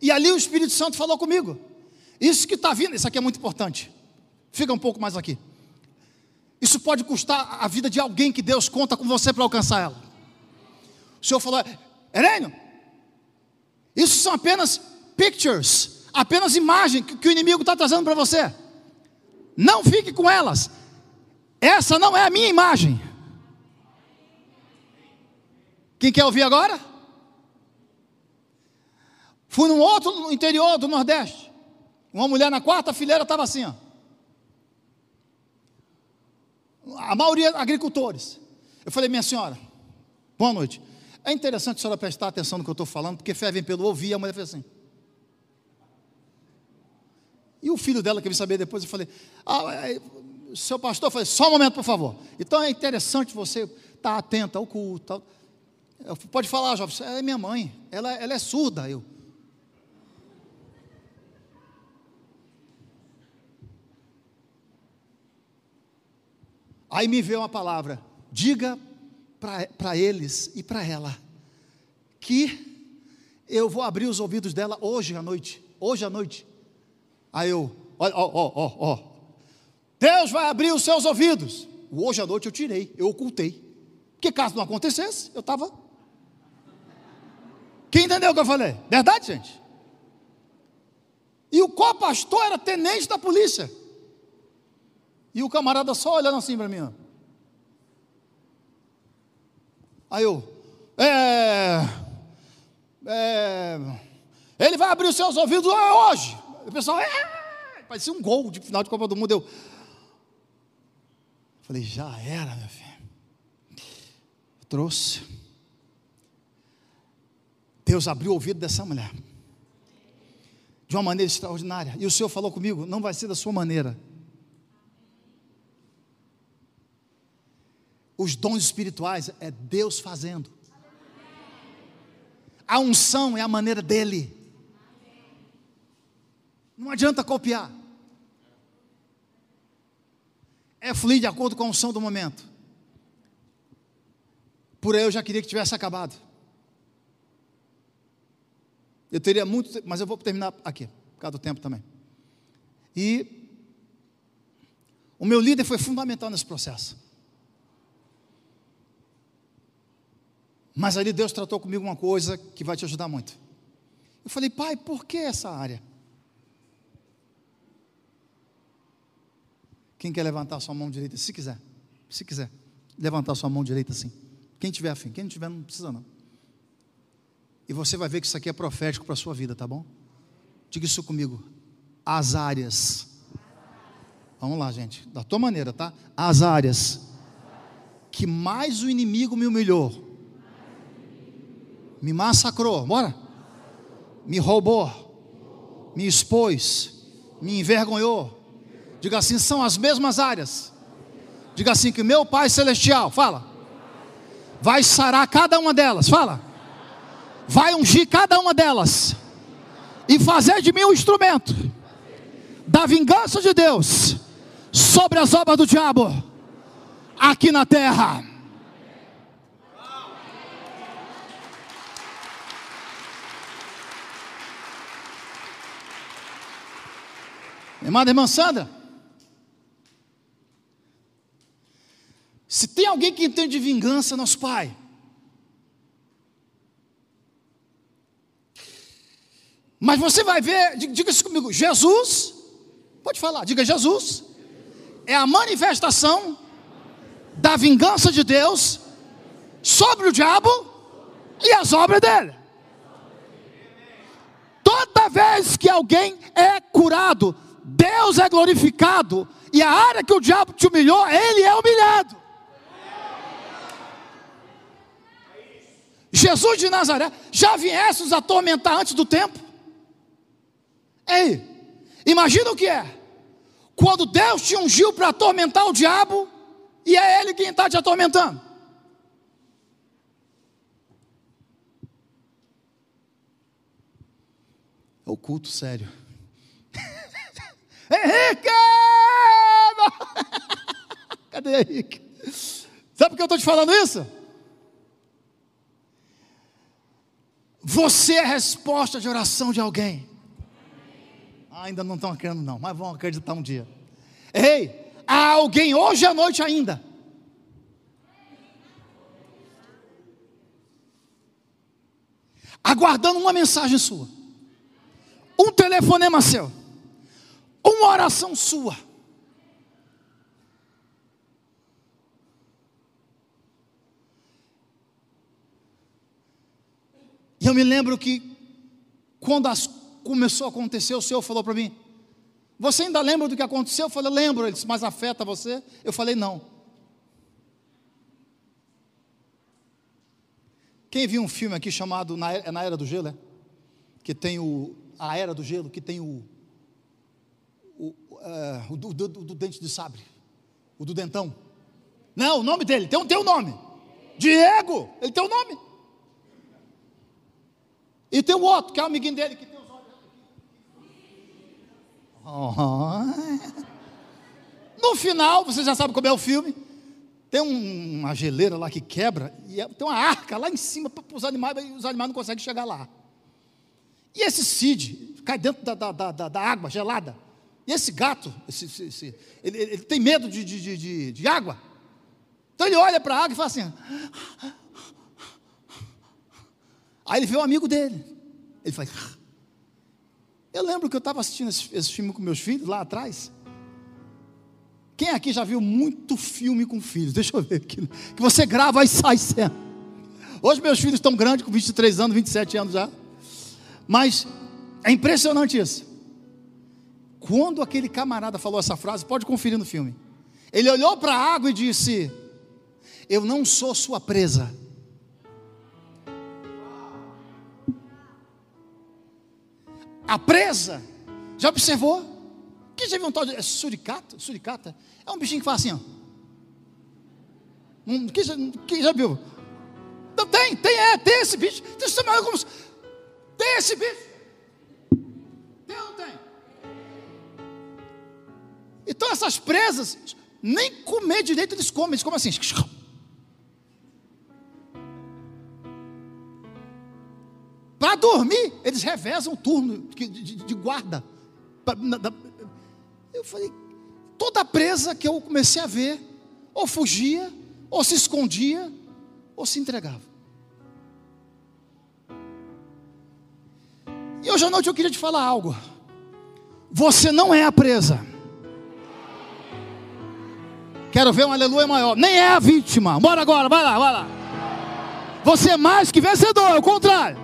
E ali o Espírito Santo falou comigo. Isso que está vindo, isso aqui é muito importante. Fica um pouco mais aqui. Isso pode custar a vida de alguém que Deus conta com você para alcançar ela. O Senhor falou, Herênio, isso são apenas pictures, apenas imagens que, que o inimigo está trazendo para você. Não fique com elas. Essa não é a minha imagem. Quem quer ouvir agora? Fui num outro interior do Nordeste. Uma mulher na quarta fileira estava assim, ó. A maioria agricultores. Eu falei, minha senhora, boa noite. É interessante a senhora prestar atenção no que eu estou falando, porque fé vem pelo ouvir, e a mulher fez assim. E o filho dela que veio saber depois, eu falei, ah, é, seu pastor, eu falei, só um momento, por favor. Então é interessante você estar atento ao culto. Pode falar, jovem, ela é minha mãe, ela, ela é surda, eu. Aí me veio uma palavra: diga para eles e para ela que eu vou abrir os ouvidos dela hoje à noite. Hoje à noite. Aí eu, ó, ó, ó, ó. Deus vai abrir os seus ouvidos. Hoje à noite eu tirei, eu ocultei. Porque caso não acontecesse, eu estava. Quem entendeu o que eu falei? Verdade, gente? E o co-pastor era tenente da polícia. E o camarada só olhando assim para mim. Ó. Aí eu, é, é, ele vai abrir os seus ouvidos hoje. O pessoal, é, parecia um gol de final de Copa do Mundo. Eu falei, já era, meu filho. trouxe. Deus abriu o ouvido dessa mulher. De uma maneira extraordinária. E o Senhor falou comigo: não vai ser da sua maneira Os dons espirituais é Deus fazendo. A unção é a maneira dele. Não adianta copiar. É fluir de acordo com a unção do momento. Por aí eu já queria que tivesse acabado. Eu teria muito, mas eu vou terminar aqui, por causa do tempo também. E o meu líder foi fundamental nesse processo. Mas ali Deus tratou comigo uma coisa que vai te ajudar muito. Eu falei, pai, por que essa área? Quem quer levantar sua mão direita? Se quiser, se quiser, levantar sua mão direita assim. Quem tiver afim, quem não tiver, não precisa não. E você vai ver que isso aqui é profético para a sua vida, tá bom? Diga isso comigo. As áreas. Vamos lá, gente. Da tua maneira, tá? As áreas que mais o inimigo me humilhou me massacrou, bora? Me roubou, me expôs, me envergonhou. Diga assim: são as mesmas áreas. Diga assim: que meu Pai Celestial, fala, vai sarar cada uma delas, fala, vai ungir cada uma delas e fazer de mim um instrumento da vingança de Deus sobre as obras do diabo aqui na terra. Irmã, irmã Sandra, se tem alguém que entende vingança, nosso Pai. Mas você vai ver, diga isso comigo, Jesus, pode falar, diga Jesus, é a manifestação da vingança de Deus sobre o diabo e as obras dele. Toda vez que alguém é curado Deus é glorificado e a área que o diabo te humilhou, ele é humilhado. Jesus de Nazaré já viesse os atormentar antes do tempo. Ei, imagina o que é. Quando Deus te ungiu para atormentar o diabo, e é Ele quem está te atormentando. É o culto sério. Henrique! Cadê Henrique? Sabe por que eu estou te falando isso? Você é a resposta de oração de alguém. Ah, ainda não estão acreditando, não, mas vão acreditar um dia. Ei, há alguém hoje à noite ainda. Aguardando uma mensagem sua, um telefonema seu, uma oração sua. E eu me lembro que, quando as, começou a acontecer, o Senhor falou para mim: Você ainda lembra do que aconteceu? Eu falei: Lembro. Ele disse: Mas afeta você? Eu falei: Não. Quem viu um filme aqui chamado Na, é Na Era do Gelo? É? Que tem o. A Era do Gelo, que tem o. O, uh, o do, do, do, dente de sabre. O do dentão. Não, o nome dele, tem, tem um nome. Diego, ele tem um nome. E tem o outro, que é o amiguinho dele, que tem os olhos. Oh. No final, você já sabe como é o filme. Tem um, uma geleira lá que quebra, e é, tem uma arca lá em cima para os animais, os animais não conseguem chegar lá. E esse Cid cai dentro da, da, da, da água gelada. E esse gato, esse, esse, esse, ele, ele, tem medo de, de, de, de água. Então ele olha para a água e fala assim: Aí ele vê um amigo dele. Ele faz. Eu lembro que eu estava assistindo esse, esse, filme com meus filhos lá atrás. Quem aqui já viu muito filme com filhos? Deixa eu ver aqui. Que você grava e sai cena. Hoje meus filhos estão grandes, com 23 anos, 27 anos já. Mas é impressionante isso. Quando aquele camarada falou essa frase, pode conferir no filme. Ele olhou para a água e disse: Eu não sou sua presa A presa, já observou? Quem já viu um tal de é suricata? Suricata? É um bichinho que faz assim, ó. Um, quem, já, quem já viu? Não, tem, tem, é, tem esse bicho. Tem esse bicho. Então essas presas, nem comer direito eles comem, eles comem assim. Para dormir, eles revezam o turno de, de, de guarda. Eu falei, toda presa que eu comecei a ver, ou fugia, ou se escondia, ou se entregava. E hoje à noite eu queria te falar algo. Você não é a presa. Quero ver um aleluia maior. Nem é a vítima. Bora agora, vai lá, vai lá. Você é mais que vencedor, é o contrário.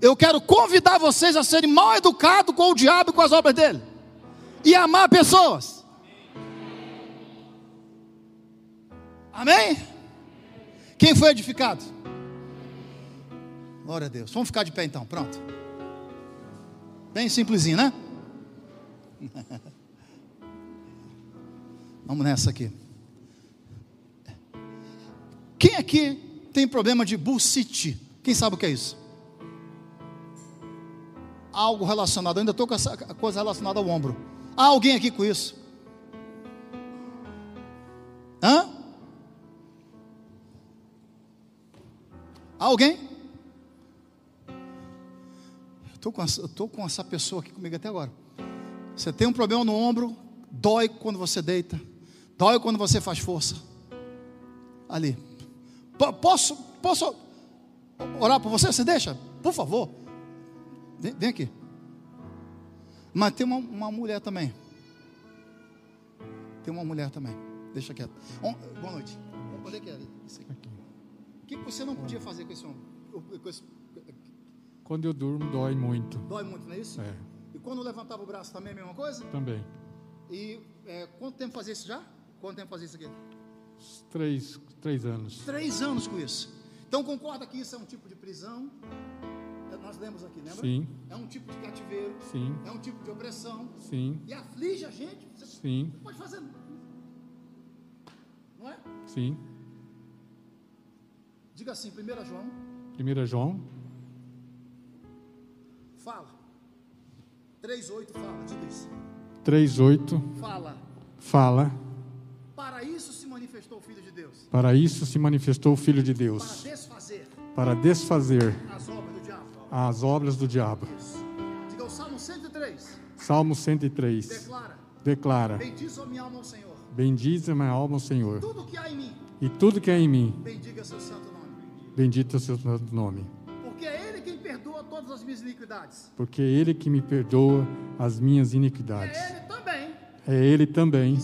Eu quero convidar vocês a serem mal educados com o diabo e com as obras dele. E amar pessoas. Amém? Quem foi edificado? Glória a Deus. Vamos ficar de pé então, pronto. Bem simplesinho, né? Vamos nessa aqui. Quem aqui tem problema de bullshit? Quem sabe o que é isso? algo relacionado, eu ainda estou com essa coisa relacionada ao ombro. Há alguém aqui com isso? Hã? Há alguém? Eu com, estou com essa pessoa aqui comigo até agora. Você tem um problema no ombro, dói quando você deita, dói quando você faz força. Ali. P posso, posso orar por você? Você deixa? Por favor. Vem, vem aqui. Mas tem uma, uma, mulher também. Tem uma mulher também. Deixa quieto. Boa noite. Onde é que é? Isso aqui. O que você não podia fazer com esse homem? Com esse... Quando eu durmo, dói muito. Dói muito, não é isso? É. E quando levantava o braço também é a mesma coisa? Também. E é, quanto tempo fazia isso já? Quanto tempo fazia isso aqui? Três, três anos. Três anos com isso. Então concorda que isso é um tipo de prisão? nós lemos aqui, lembra? Sim. É um tipo de cativeiro. Sim. É um tipo de opressão. Sim. E aflige a gente. Você Sim. pode fazer. Não é? Sim. Diga assim, 1 João. 1 João. Fala. 3,8 fala, diga isso. 3,8. Fala. Fala. Para isso se manifestou o Filho de Deus. Para isso se manifestou o Filho de Deus. Para desfazer para desfazer as obras do diabo. as obras do diabo. Diga o Salmo 103. Salmo 103 Declara: declara: Bendiz a minha alma ao Senhor. Bendize a minha alma, o Senhor, Tudo que há em mim, e tudo que é em mim, bendiga seu santo nome. bendito é o seu santo nome. Porque é Ele quem perdoa todas as minhas iniquidades. Porque é Ele que me perdoa as minhas iniquidades. É Ele também É Ele também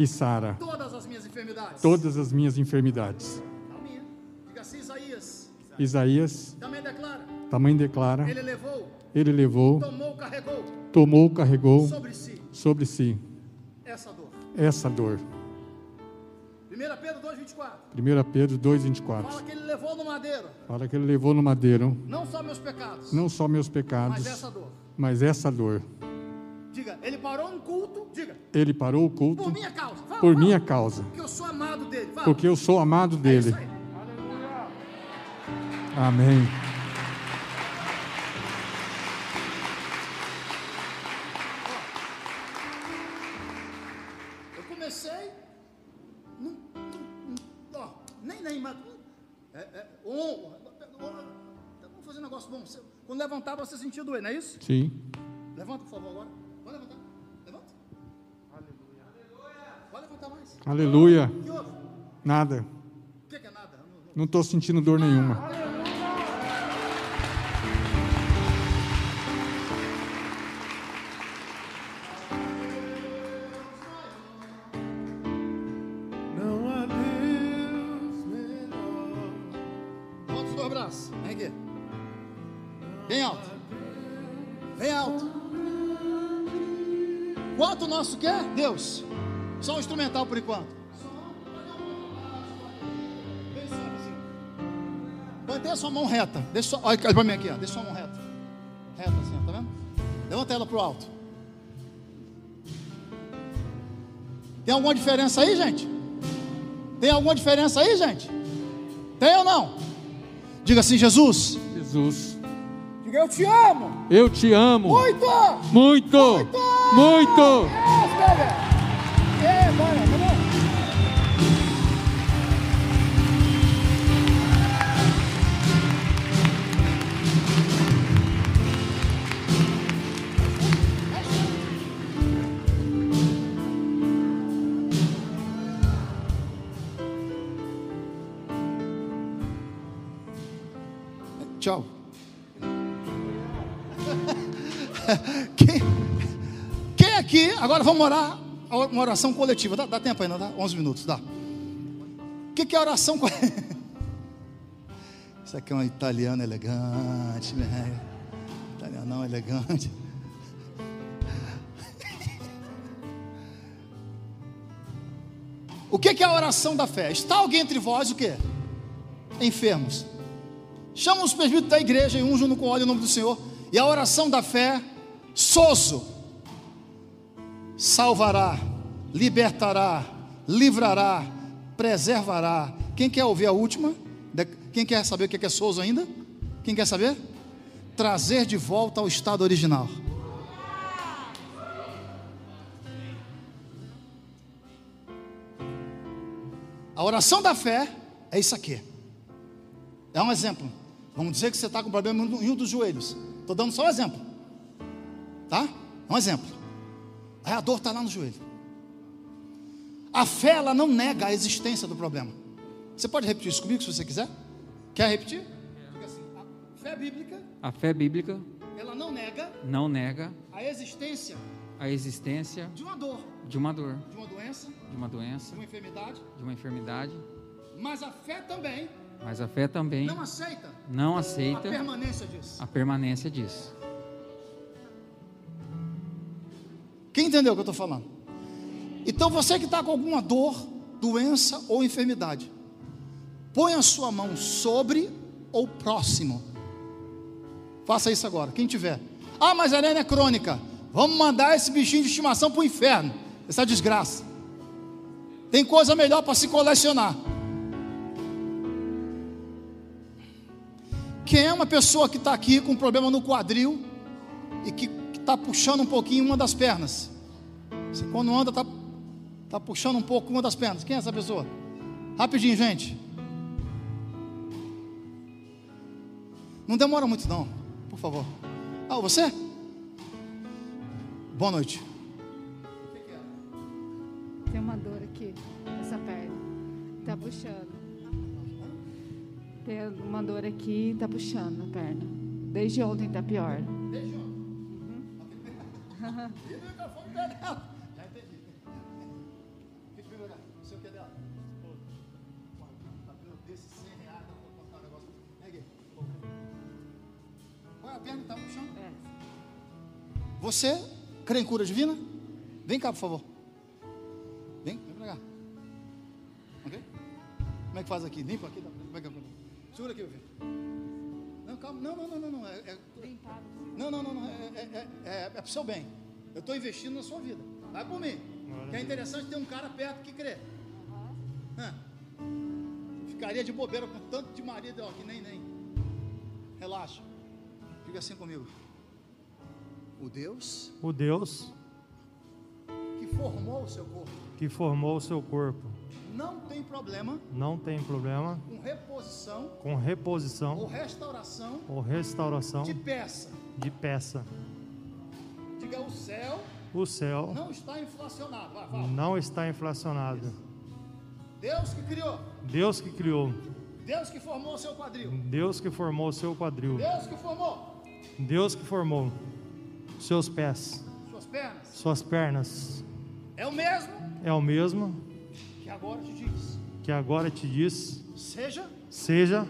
que sara todas as minhas enfermidades. todas as minhas enfermidades. Minha. Diga assim, Isaías. Isaías Também declara: também declara: Ele levou, Ele levou, tomou, carregou tomou, carregou sobre si sobre si essa dor. essa dor. 1 Pedro 2,24. 1 Pedro Fala 2,24. que ele levou no madeiro, Fala que Ele levou no madeiro não só meus pecados, não só meus mas pecados, essa dor. mas essa dor. Diga, ele parou um culto, diga, Ele parou o culto por minha causa. Fala, por fala, minha causa, Porque eu sou amado dele. Fala. porque eu sou amado É dele. aí. Amém. Eu comecei. Não, não, nem nem mas, é, é, vamos fazer um negócio bom. Quando levantava, você sentia doer, não é isso? Sim. Levanta, por favor, agora. Aleluia. Nada. Não- estou sentindo dor nenhuma. Deus Só um instrumental por enquanto. Bem suave assim. Mantém a sua mão reta. Deixa sua, olha para mim aqui, ó. Deixa sua mão reta. Reta assim, ó, tá vendo? Levanta ela pro alto. Tem alguma diferença aí, gente? Tem alguma diferença aí, gente? Tem ou não? Diga assim, Jesus. Jesus, Diga, eu te amo. eu te amo Muito! muito, muito. Yes, agora vamos orar uma oração coletiva. Dá, dá tempo ainda, dá? 11 minutos, dá. O que, que é oração coletiva? Isso aqui é um italiano elegante, né? Italianão elegante. O que, que é a oração da fé? Está alguém entre vós o quê? Enfermos. Chama os presbíteros da igreja e unjam no com óleo em nome do Senhor. E a oração da fé, sozo, salvará, libertará, livrará, preservará. Quem quer ouvir a última? Quem quer saber o que é sozo ainda? Quem quer saber? Trazer de volta ao estado original. A oração da fé é isso aqui. É um exemplo. Vamos dizer que você está com problema em um dos joelhos. Estou dando só um exemplo. Tá? É um exemplo. Aí a dor está lá no joelho. A fé, ela não nega a existência do problema. Você pode repetir isso comigo se você quiser? Quer repetir? Assim, a fé bíblica, A fé bíblica ela não nega não nega a existência a existência de uma dor, de uma dor, de uma doença, de uma doença, de uma enfermidade, de uma enfermidade, mas a fé também mas a fé também não aceita não a aceita permanência disso. a permanência disso. Quem entendeu o que eu estou falando? Então você que está com alguma dor, doença ou enfermidade, põe a sua mão sobre ou próximo. Faça isso agora, quem tiver. Ah, mas a Helena é crônica. Vamos mandar esse bichinho de estimação para o inferno. Essa desgraça. Tem coisa melhor para se colecionar. Quem é uma pessoa que está aqui com problema no quadril e que está puxando um pouquinho uma das pernas? Você quando anda está tá puxando um pouco uma das pernas. Quem é essa pessoa? Rapidinho, gente. Não demora muito não, por favor. Ah, você? Boa noite. Tem uma dor aqui nessa perna. Tá puxando. Tem uma dor aqui, tá puxando a perna. Desde ontem tá pior. E o microfone tá dela. Já entendi. Fica bem olhar. Não sei o que é dela. Cabelo desse 100 reais. Um negócio. Aqui. Qual é a perna que tá no chão? É. Você crê em cura divina? Vem cá, por favor. Vem, vem pra cá. Ok? Como é que faz aqui? Limpa aqui. dá- Como é que é? Segura aqui, meu filho. Não, calma. Não, não, não, não. não. É, é- não, não, não, não. É, é, é, é, é pro seu bem. Eu estou investindo na sua vida. Vai por mim. Que é interessante ter um cara perto que crê. Hã? Ficaria de bobeira com tanto de marido, ó, que nem, nem. Relaxa. Fica assim comigo. O Deus O Deus que formou o seu corpo que formou o seu corpo não tem problema não tem problema com reposição com ou reposição restauração ou restauração de peça. de peça. Diga o céu O céu não está inflacionado. Vai, fala. não está inflacionado. Deus que criou, Deus que criou, Deus que formou o seu quadril, Deus que formou o seu quadril, Deus que formou. Deus que formou seus pés, suas pernas, suas pernas, é o mesmo é o mesmo que agora te diz: que agora te diz: seja seja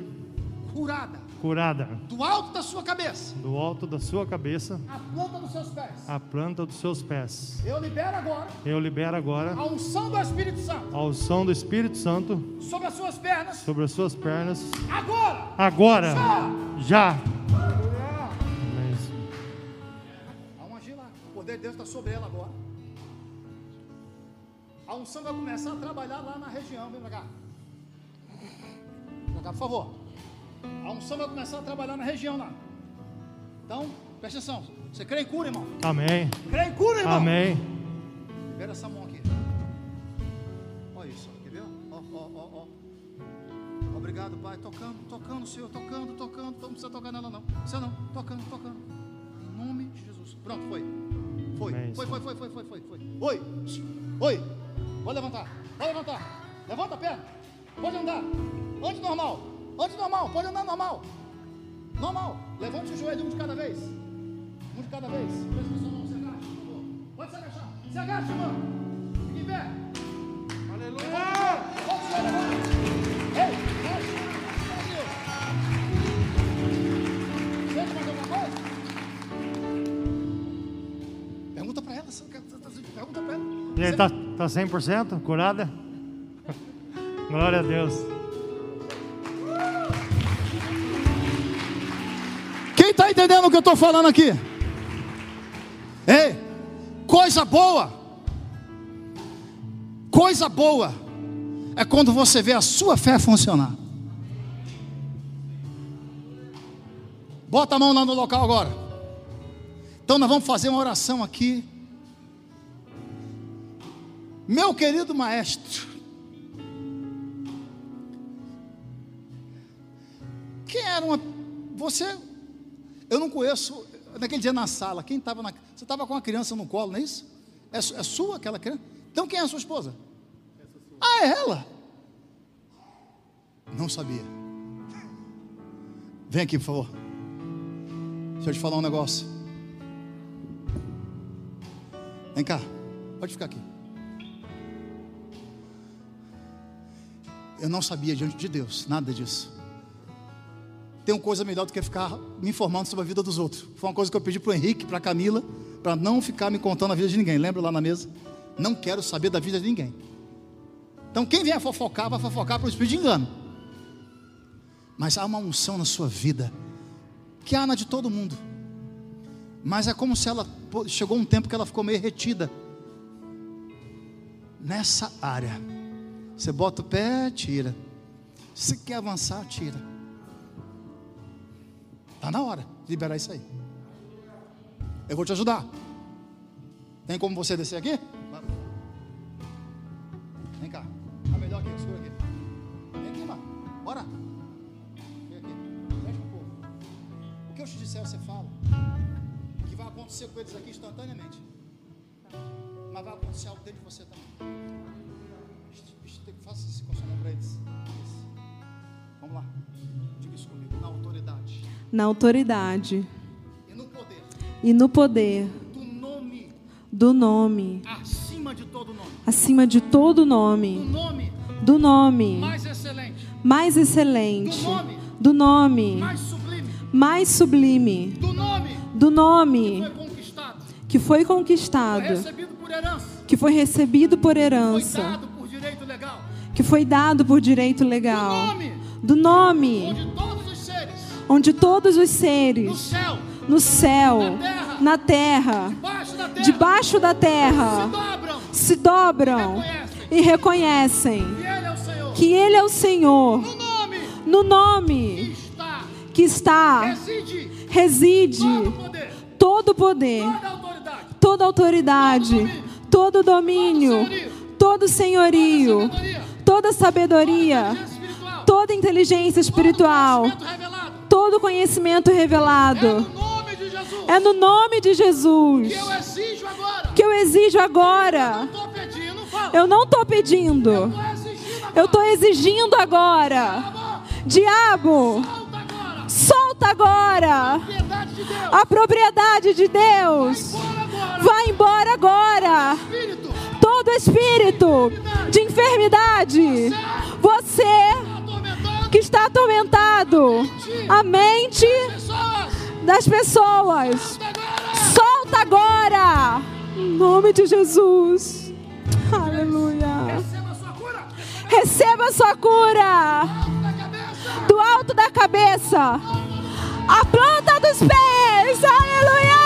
curada curada do alto da sua cabeça, do alto da sua cabeça a planta dos seus pés. à planta dos seus pés. Eu libero agora Eu libero agora a unção do Espírito Santo a unção do Espírito Santo sobre as suas pernas, sobre as suas pernas agora. agora, Já! já. Amém. Há agir lá. O poder de Deus está sobre ela agora. A unção vai começar a trabalhar lá na região. Vem pra cá. Vem pra cá, por favor. A unção vai começar a trabalhar na região lá. Então, presta atenção. Você crê em cura, irmão? Amém. Crê em cura, irmão? Amém. Libera essa mão aqui. Olha isso, quer ver? Ó, ó, ó, ó. Obrigado, Pai. Tocando, tocando, Senhor. Tocando, tocando. Não precisa tocar nela, não. Você não. Tocando, tocando. Em nome de Jesus. Pronto, foi. Foi. Amém, Foi, foi, foi, foi, foi, foi, foi. Oi. Oi. Pode levantar. Pode levantar. Levanta a perna. Pode andar. Ande normal. Ande normal. Pode andar normal. Normal. Levante o joelho um de cada vez. Um de cada vez. Presta atenção, não se agache, por favor. Pode se agachar. Se agacha, irmão. Fique em pé. Aleluia. O joelho agora. Ei, mexe. Sente mais alguma coisa? Pergunta pra ela. se- Pergunta pra ela. E aí, tá, tá 100% curada? Glória a Deus. Entendendo o que eu estou falando aqui? Ei, coisa boa, coisa boa é quando você vê a sua fé funcionar. Bota a mão lá no local agora. Então nós vamos fazer uma oração aqui. Meu querido maestro, quem era uma. Você eu não conheço, naquele dia na sala, quem estava na. Você estava com uma criança no colo, não é isso? É, é sua aquela criança? Então quem é a sua esposa? Ah, é ela? Não sabia. Vem aqui, por favor. Deixa eu te falar um negócio. Vem cá, pode ficar aqui. Eu não sabia diante de Deus nada disso uma coisa melhor do que ficar me informando sobre a vida dos outros. Foi uma coisa que eu pedi para o Henrique, para a Camila, para não ficar me contando a vida de ninguém. Lembra lá na mesa? Não quero saber da vida de ninguém. Então, quem vier fofocar, vai fofocar para o espírito de engano. Mas há uma unção na sua vida, que há na de todo mundo. Mas é como se ela chegou um tempo que ela ficou meio retida. Nessa área. Você bota o pé, tira. Se quer avançar, tira. Está na hora de liberar isso aí. Eu vou te ajudar. Tem como você descer aqui? Na autoridade. E no poder. E no poder. Do nome. Do nome, acima de todo nome. acima de todo Do nome, nome do nome. Mais excelente. mais excelente, Do nome. do nome. Mais sublime. mais sublime, Do nome. Do nome. Foi conquistado. que foi Foi conquistado, recebido por herança. que foi recebido por Foi herança, dado por direito legal. que foi dado por direito Do legal, nome. Do nome. Onde seres onde todos os no seres céu, no céu, na terra, debaixo da terra, se dobram e reconhecem e Ele é o Senhor. que Ele é o Senhor, No nome no que está, que reside todo o poder, toda a autoridade, todo o domínio, todo o senhorio, toda a sabedoria, toda a inteligência espiritual, conhecimento revelado. todo o conhecimento É revelado. no nome de Jesus. É no nome de Jesus. Que eu exijo agora. que eu exijo agora. Eu não estou pedindo, eu estou exigindo agora. Diabo, solta agora. a propriedade de Deus. Vai embora agora. Todo espírito de enfermidade, você que está atormentado, a mente das pessoas, solta agora. Em nome de Jesus. Aleluia. Receba a sua cura. Do alto da cabeça, a planta dos pés. Aleluia.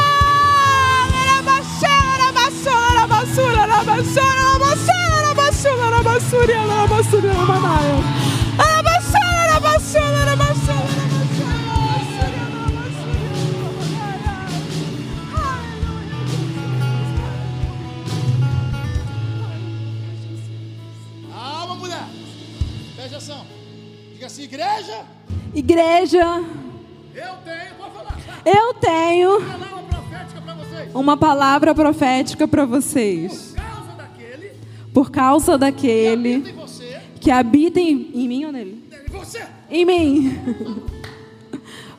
Calma, mulher. Preste atenção. Diga assim, igreja. Igreja, Eu tenho, vou falar. eu tenho Palavra profética para vocês. uma palavra profética para vocês. Por causa daquele Por causa daquele habita em você, que habita em, em mim ou nele? em você, Em mim.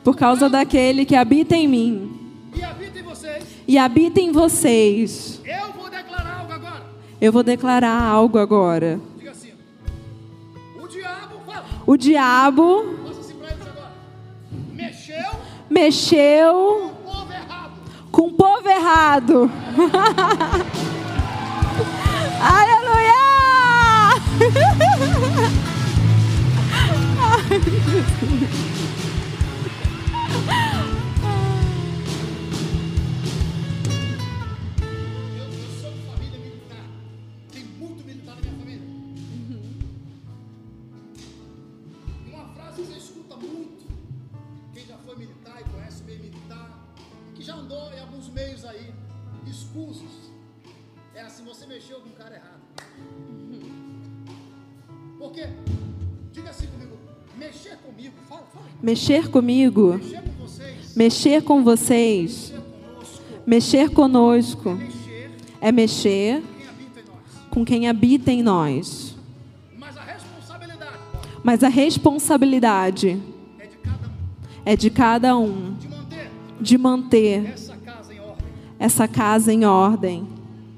Por causa daquele que habita em mim e habita em vocês, e habita em vocês. eu vou declarar algo agora. Eu vou declarar algo agora. Diga assim. O diabo, fala, O diabo assim agora. Mexeu mexeu com o povo errado. com o povo errado. Aleluia! É assim, você mexeu com o cara errado. Por quê? Mexer comigo. Fala, fala. Mexer comigo, Mexer com vocês. mexer com vocês, Mexer conosco. mexer conosco Mexer é mexer nós. com quem habita em nós. Mas a responsabilidade Mas a responsabilidade é de cada um. é de cada um De manter de manter essa casa em ordem. essa casa em ordem.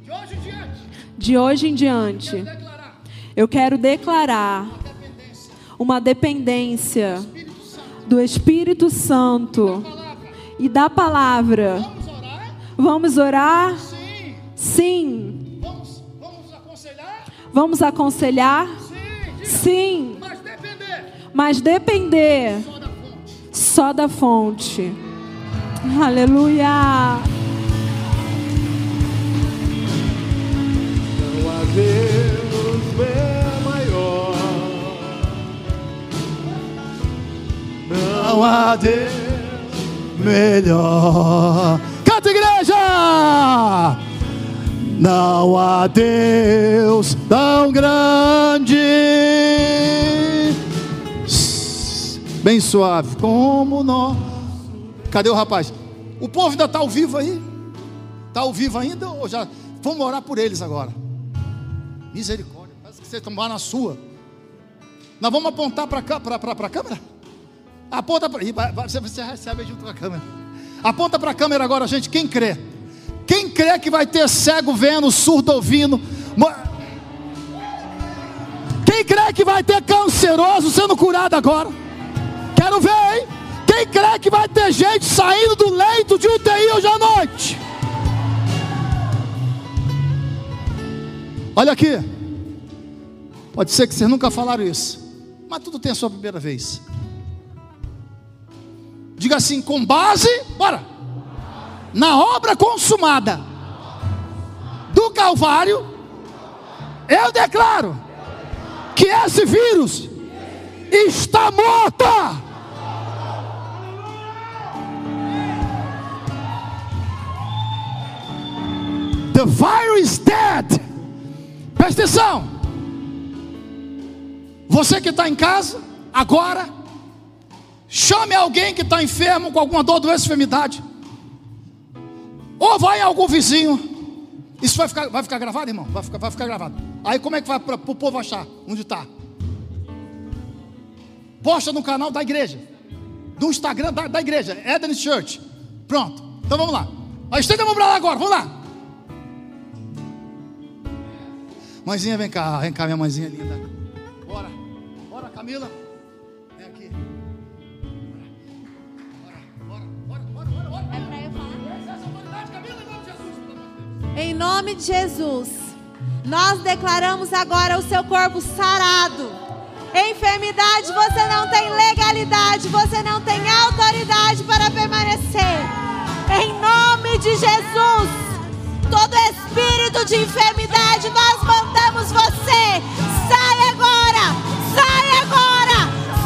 De hoje em diante, hoje em diante, eu quero declarar uma dependência do Espírito Santo. e da palavra. Vamos orar? Sim. Vamos, aconselhar? Sim. Mas depender só da fonte. Aleluia. Não há Não há Deus melhor. Canta, igreja! Não há Deus tão grande, bem suave como nós. Cadê o rapaz? O povo ainda está ao vivo aí? Está ao vivo ainda ou já? Vamos orar por eles agora. Misericórdia. Parece que vocês estão lá na sua. Nós vamos apontar para a câmera? Aponta para. Você, recebe junto com a câmera. Aponta para a câmera agora, gente. Quem crê? Quem crê que vai ter cego vendo, surdo ouvindo? Quem crê que vai ter canceroso sendo curado agora? Quero ver, hein? Quem crê que vai ter gente saindo do leito de UTI hoje à noite? Olha aqui. Pode ser que vocês nunca falaram isso, mas tudo tem a sua primeira vez. Diga assim, com base, bora, na obra consumada do Calvário, eu declaro que esse vírus está morto. The virus is dead. Presta atenção. Você que está em casa, agora, chame alguém que está enfermo com alguma dor, doença, enfermidade. Ou vai em algum vizinho. Isso vai ficar, vai ficar gravado, irmão? Vai ficar, vai ficar gravado. Aí como é que vai para o povo achar onde está? Posta no canal da igreja. Do Instagram da, da igreja. Eden Church. Pronto. Então vamos lá. Ó, Estenda a mão para lá agora. Vamos lá. Mãezinha, vem cá. Vem cá, minha mãezinha linda. Bora. Bora, Camila. Em nome de Jesus, nós declaramos agora o seu corpo sarado. Enfermidade, você não tem legalidade, você não tem autoridade para permanecer. Em nome de Jesus, todo espírito de enfermidade, nós mandamos você. Sai agora, sai agora,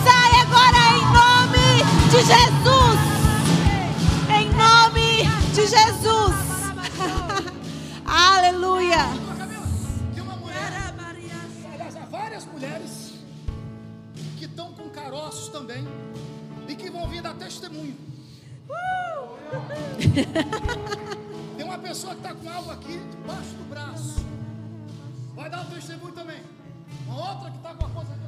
sai agora em nome de Jesus. Em nome de Jesus. Aleluia. Tem uma mulher, aliás, há várias mulheres que estão com caroços também e que vão vir dar testemunho. Tem uma pessoa que está com algo aqui debaixo do braço, vai dar um testemunho também. Uma outra que está com a coisa aqui,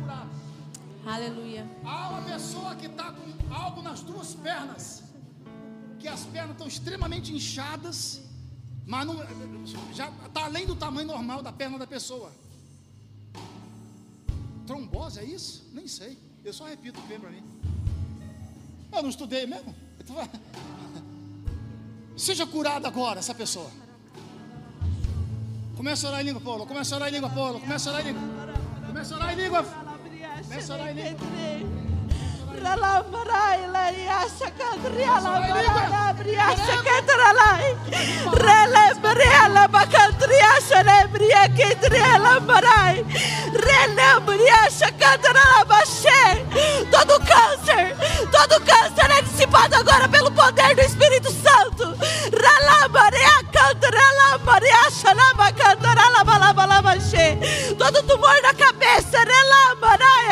curada. Aleluia. Há uma pessoa que está com algo nas duas pernas, que as pernas estão extremamente inchadas, mas não, já está além do tamanho normal da perna da pessoa. Trombose é isso? Nem sei. Eu só repito o que para mim. Eu não estudei mesmo. Então. Seja curada agora essa pessoa. Começa a orar em língua, Paulo. Começa a orar em língua, Paulo. Começa a orar em língua. Começa a orar em língua. Começa a orar em língua. Todo câncer, todo câncer é dissipado agora pelo poder do Espírito Santo. Todo tumor na cabeça,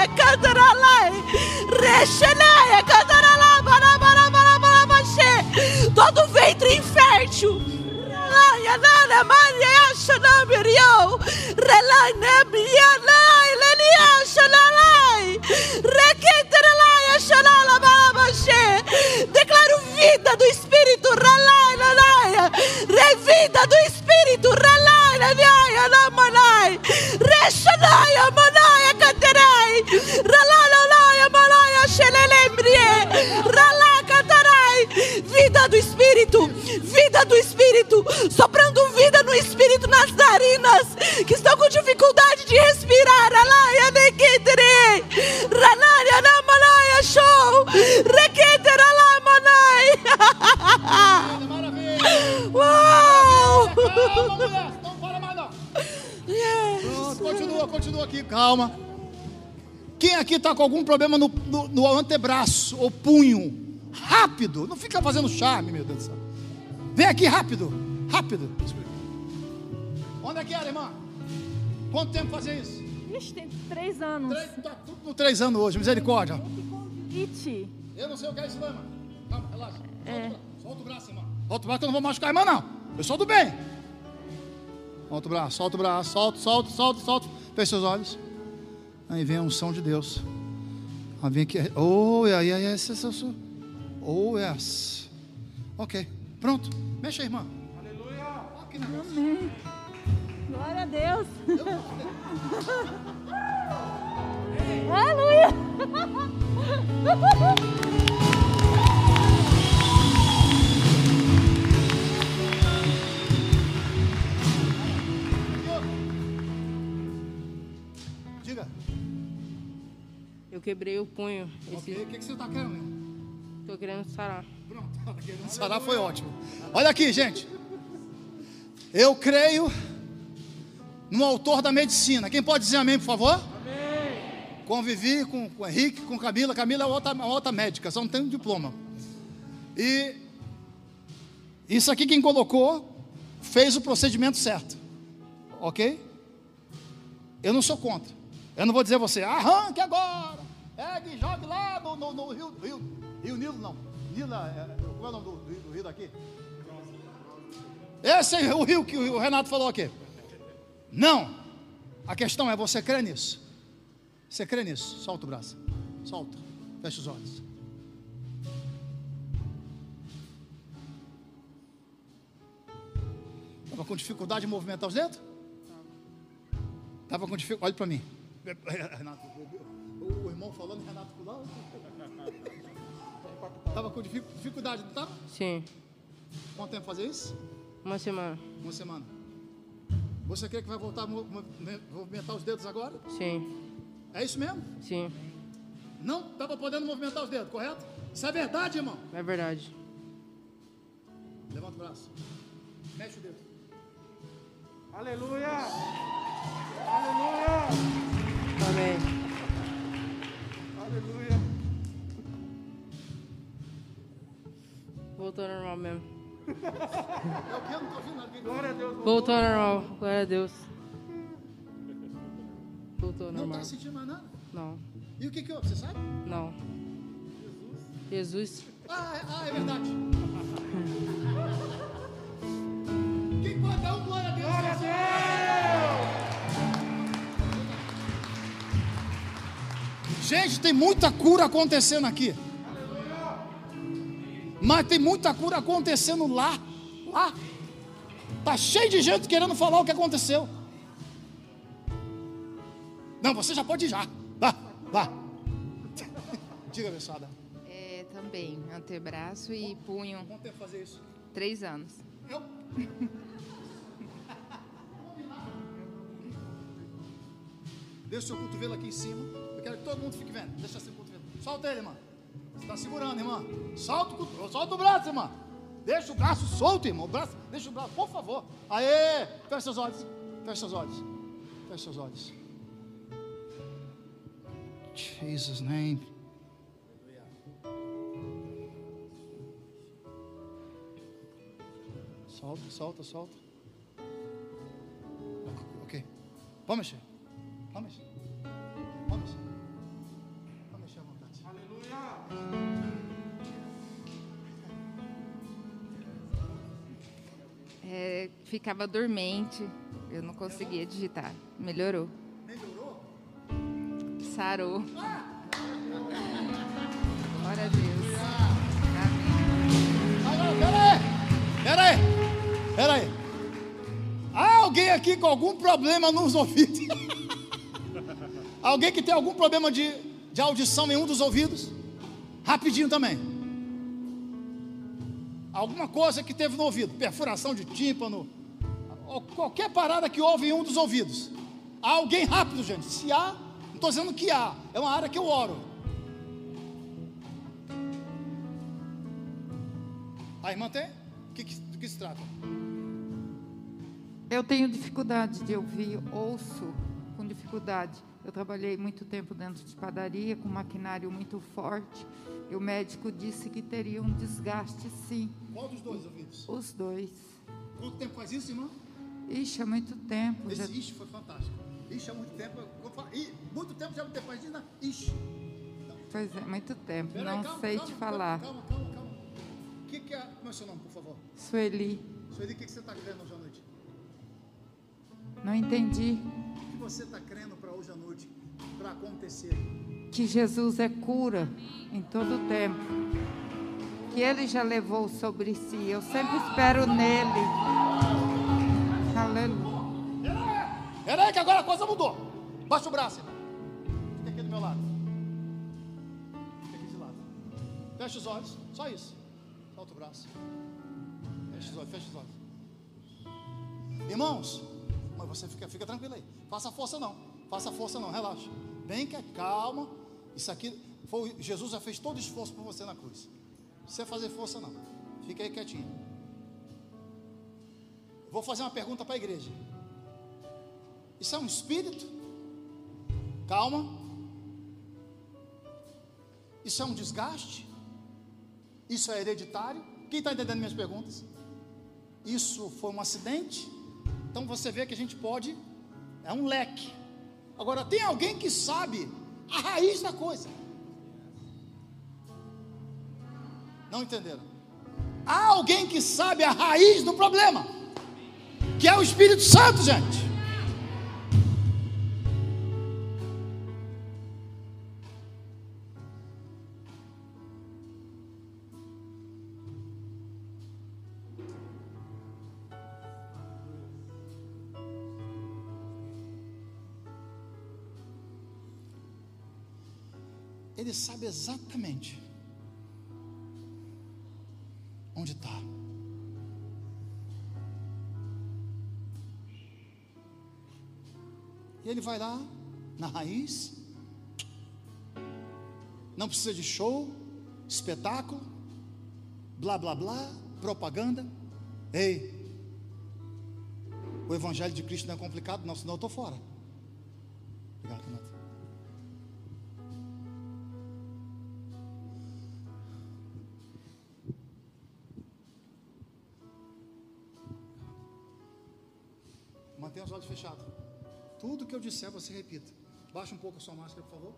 relambaraia, cantaralai, recheleia, cantaralai, barabarabarabarabaxê. todo ventre infértil. Laia, nana, maria, xanalai, requenteralai, xanalabarabaxê. Declaro vida do Espírito, lanaia, revida do Espírito, ralai, lanaia, namanai, manaia, do Espírito, vida do Espírito, soprando vida no Espírito nas narinas, que estão com dificuldade de respirar, show, uau. Yes. Continua, continua aqui, calma. Quem aqui está com algum problema no, no- no antebraço ou punho? Rápido, não fica fazendo charme, meu Deus do céu. Vem aqui rápido, rápido. Onde é que era, irmã? Quanto tempo fazia isso? Ixi, tem três anos. Três, tá tudo no três anos hoje, misericórdia. It. Eu não sei o que é isso, não, irmã. Calma, relaxa. É. Solta o braço, irmã. Solta o braço que eu não vou machucar a irmã, não. Eu sou do bem. Solta o braço, solta o braço, solta, solta, solta, solta. Feche seus olhos. Aí vem a unção de Deus. Aí vem aqui. Oh, aí, aí, esse é. Oh, yes. Ok. Pronto. Mexe aí, irmã. Aleluia. Que negócio. Glória a Deus. Aleluia. Diga. Eu quebrei o punho. Ok. O que, que você está querendo, irmão? Tô querendo sarar. Pronto. Querendo sarar foi ótimo. Olha aqui, gente. Eu creio no autor da medicina. Quem pode dizer amém, por favor? Amém. Convivi com, com o Henrique, com Camila. Camila é outra, uma outra médica, só não tem um diploma. E isso aqui quem colocou fez o procedimento certo. Ok? Eu não sou contra. Eu não vou dizer a você, arranque agora, pegue e jogue lá no, no, no rio, rio, rio Nilo, não. Nilo, é, qual é o nome do, do, do rio daqui? Esse é o rio que o Renato falou aqui. Não. A questão é, você crê nisso? Você crê nisso? Solta o braço. Solta. Fecha os olhos. Estava com dificuldade de movimentar os dedos? Estava com dificuldade. Olha para mim. Renato, o irmão falando, Renato pulando. Estava com dificuldade, não estava? Sim. Quanto tempo fazer isso? Uma semana. Uma semana. Você crê que vai voltar a movimentar os dedos agora? Sim. É isso mesmo? Sim. Não estava podendo movimentar os dedos, correto? Isso é verdade, irmão? É verdade. Levanta o braço. Mexe o dedo. Aleluia! Aleluia! Amém. Aleluia! Voltou ao normal mesmo. É o que? Eu não estou ouvindo nada. Glória a Deus. Voltou ao normal. Glória a Deus. Voltou ao Não normal. está sentindo mais nada? Não. E o que que houve? Você sabe? Não. Jesus. Ah, é, ah, é verdade. Quem pode dar um glória a Deus? Glória a Deus! Gente, tem muita cura acontecendo aqui. Mas tem muita cura acontecendo lá. Lá. Tá cheio de gente querendo falar o que aconteceu. Não, você já pode ir já. Vá, vá. Diga, abençoada. É, também, antebraço e punho. Quanto tempo fazer isso? Três anos. Eu. Deixa o seu cotovelo aqui em cima. Eu quero que todo mundo fique vendo. Deixa assim o cotovelo. Solta ele, irmã. Está segurando, irmã. Solta o, solta o braço, irmã. Deixa o braço solto, irmão. O braço, deixa o braço, por favor. Aê! Fecha seus olhos. Fecha seus olhos. Fecha seus olhos. Jesus name. Solta, solta, solta. Ok. Pode mexer. Pode mexer. É, ficava dormente, eu não conseguia digitar. Melhorou. Melhorou? Sarou. Glória a Deus. Agora, pera aí. Pera aí. Pera aí. Há alguém aqui com algum problema nos ouvidos? alguém que tem algum problema de, de audição em um dos ouvidos? Rapidinho também. Alguma coisa que teve no ouvido, perfuração de tímpano, qualquer parada que houve em um dos ouvidos. Há alguém rápido, gente. Se há, não estou dizendo que há, é uma área que eu oro. A irmã tem? Que, que, do que se trata? Eu tenho dificuldade de ouvir, ouço com dificuldade. Eu trabalhei muito tempo dentro de padaria, com maquinário muito forte. E o médico disse que teria um desgaste, sim. Qual dos dois ouvidos? Os dois. Quanto tempo faz isso, irmã? Ixi, há muito tempo. Esse já- ixi foi fantástico. Ixi, há muito tempo. Ih, muito tempo já não tem faz isso, né? Ixi. Não. Pois é, muito tempo. Não calma, sei calma, te falar. Calma, calma, calma. O que, que é. Como é o seu nome, por favor? Sueli, Sueli, o que, que você está crendo hoje à noite? não entendi O que você está crendo Para acontecer? que Jesus é cura em todo o tempo. Que Ele já levou sobre si. Eu sempre espero nele. Aleluia. Peraí, que agora a coisa mudou. Baixa o braço. Fica aqui do meu lado. Fica aqui de lado. Fecha os olhos. Só isso. Solta o braço. Fecha os olhos, fecha os olhos. Irmãos, mas você fica, fica tranquilo aí. Faça força não. Faça força não, relaxa. Vem que é calma. Isso aqui, foi, Jesus já fez todo o esforço por você na cruz. Não precisa fazer força não. Fica aí quietinho. Vou fazer uma pergunta para a igreja. Isso é um espírito? Calma. Isso é um desgaste? Isso é hereditário? Quem está entendendo minhas perguntas? Isso foi um acidente? Então você vê que a gente pode. É um leque. Agora, tem alguém que sabe a raiz da coisa. Não entenderam? Há alguém que sabe a raiz do problema, que é o Espírito Santo, gente. Sabe exatamente onde está. E ele vai lá na raiz. Não precisa de show, espetáculo, blá blá blá, propaganda. Ei, o evangelho de Cristo não é complicado, não, senão eu estou fora. Obrigado, Renato. Olhos fechados. Tudo que eu disser, você repita. Baixa um pouco a sua máscara, por favor.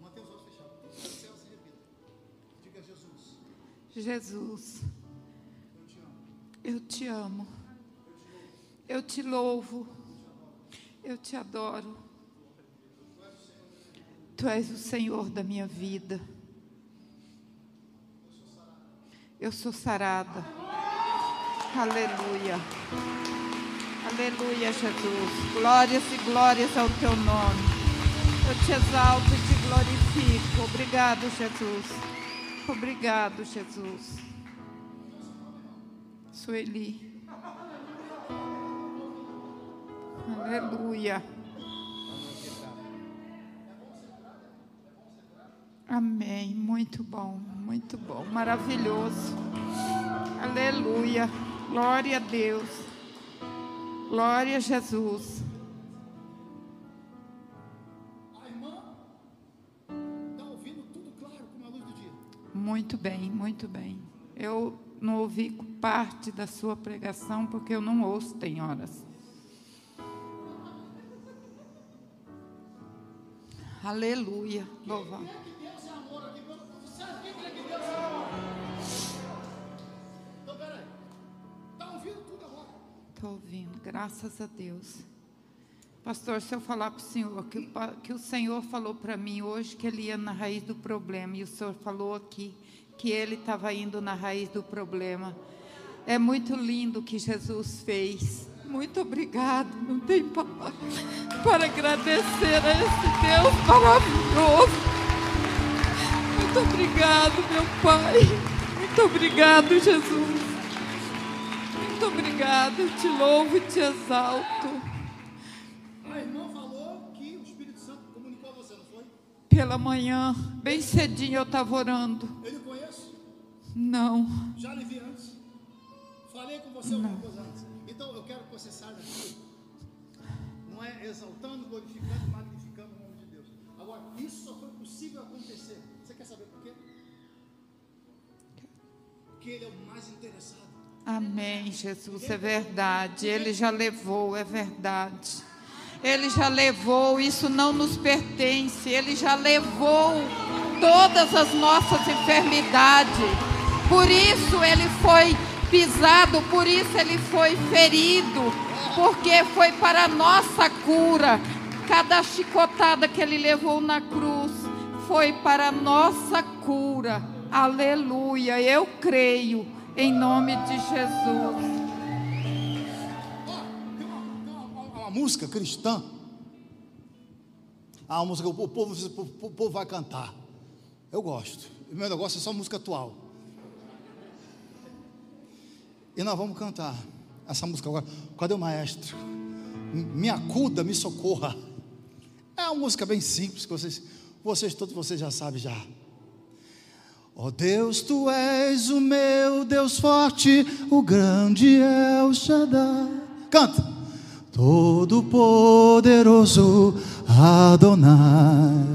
Mantenha os olhos fechados. Tudo que eu disser, você repita. Diga Jesus. Jesus, eu te amo. Eu te louvo. Eu te adoro. Tu és o Senhor da minha vida. Eu sou sarada. Aleluia. Aleluia, Jesus. Glórias e glórias ao teu nome. Eu te exalto e te glorifico. Obrigado, Jesus. Obrigado, Jesus. Sueli. Aleluia. Amém. Muito bom, muito bom. Maravilhoso. Aleluia. Glória a Deus. Glória a Jesus. A irmã está ouvindo tudo claro como a luz do dia. Muito bem, muito bem. Eu não ouvi parte da sua pregação porque eu não ouço, tem horas. Aleluia. Louvado. Estou ouvindo, graças a Deus. Pastor, se eu falar para o senhor que, que o Senhor falou para mim hoje que ele ia na raiz do problema, e o senhor falou aqui que ele estava indo na raiz do problema. É muito lindo o que Jesus fez. Muito obrigado. Não tem palavra para agradecer a esse Deus maravilhoso. Muito obrigado, meu Pai. Muito obrigado, Jesus. Obrigada, te louvo e te exalto. A irmã falou que o Espírito Santo comunicou a você, não foi? Pela manhã, bem cedinho eu estava orando. Eu lhe conheço. Não, Já lhe vi antes. Falei com você alguma coisa antes. Então eu quero que você saia daqui. Não é exaltando, glorificando, magnificando o nome de Deus. Agora, isso só foi possível acontecer. Você quer saber por quê? Porque Ele é o mais interessado. Amém, Jesus, é verdade. Ele já levou, é verdade. Ele já levou, isso não nos pertence. Ele já levou todas as nossas enfermidades. Por isso ele foi pisado, por isso ele foi ferido, porque foi para a nossa cura. Cada chicotada que ele levou na cruz foi para a nossa cura. Aleluia. Eu creio em nome de Jesus. Uma música cristã. Ah, uma música o povo, o povo vai cantar. Eu gosto. O meu negócio é só música atual. E nós vamos cantar essa música agora. Cadê o maestro? Me acuda, me socorra. É uma música bem simples que vocês, vocês todos vocês já sabem já. Ó oh Deus, tu és o meu Deus forte, o grande é o Shaddai. Canta. Todo poderoso Adonai.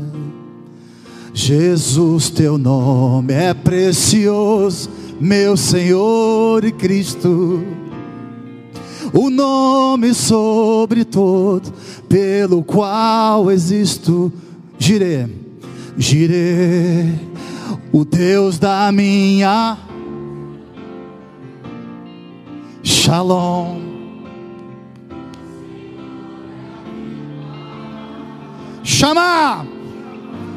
Jesus, teu nome é precioso, meu Senhor e Cristo o nome sobre todo, pelo qual existo. Girei, girei, o Deus da minha Shalom. Chama!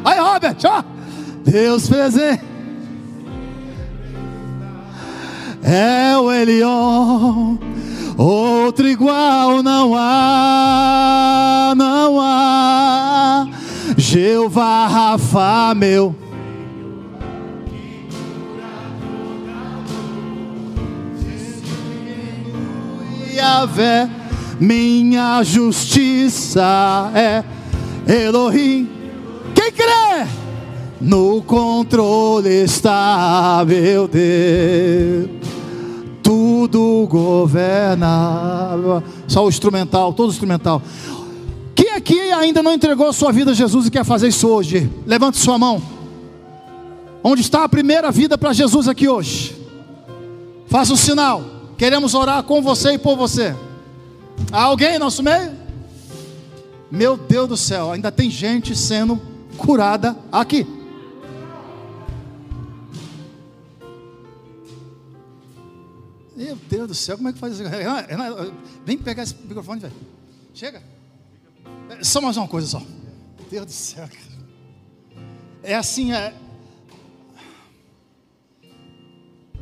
Aí, Robert, ó. Deus presente. É o Elion Outro igual não há, não há. Jeová Rafa, meu. Yahvé, minha justiça é Elohim. Quem crê? No controle está, meu Deus tudo governa. Só o instrumental, todo o instrumental. Quem aqui ainda não entregou sua vida a Jesus e quer fazer isso hoje? Levante sua mão. Onde está a primeira vida para Jesus aqui hoje? Faça um sinal. Queremos orar com você e por você. Há alguém em nosso meio? Meu Deus do céu, ainda tem gente sendo curada aqui. Meu Deus do céu, como é que faz isso? Vem pegar esse microfone, velho. Chega. É, só mais uma coisa só. Meu Deus do céu, cara. É assim, é.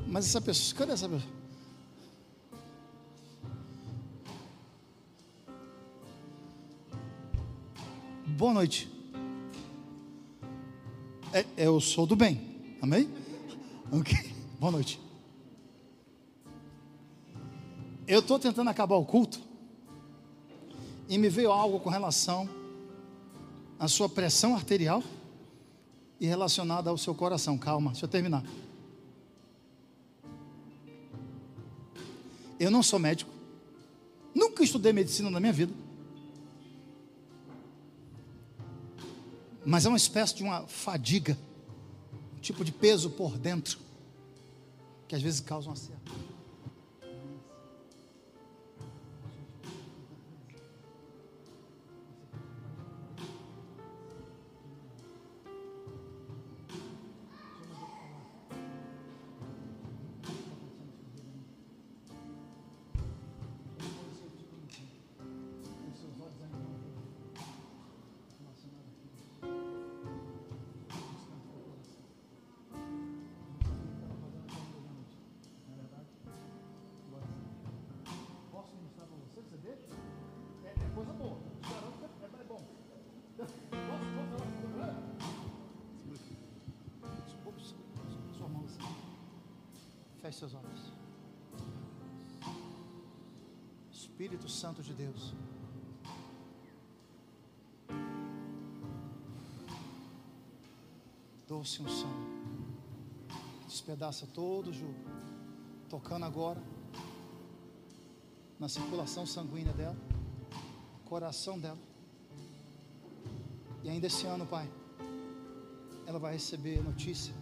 Mas essa pessoa, cadê essa pessoa? Boa noite. É, eu sou do bem. Amém? Ok. Boa noite. Eu estou tentando acabar o culto e me veio algo com relação à sua pressão arterial e relacionada ao seu coração. Calma, deixa eu terminar. Eu não sou médico, nunca estudei medicina na minha vida, mas é uma espécie de uma fadiga, um tipo de peso por dentro, que às vezes causa uma certa. Deus. Doce unção. Despedaça todo o jugo. Tocando agora na circulação sanguínea dela, coração dela. E ainda esse ano, Pai, ela vai receber notícia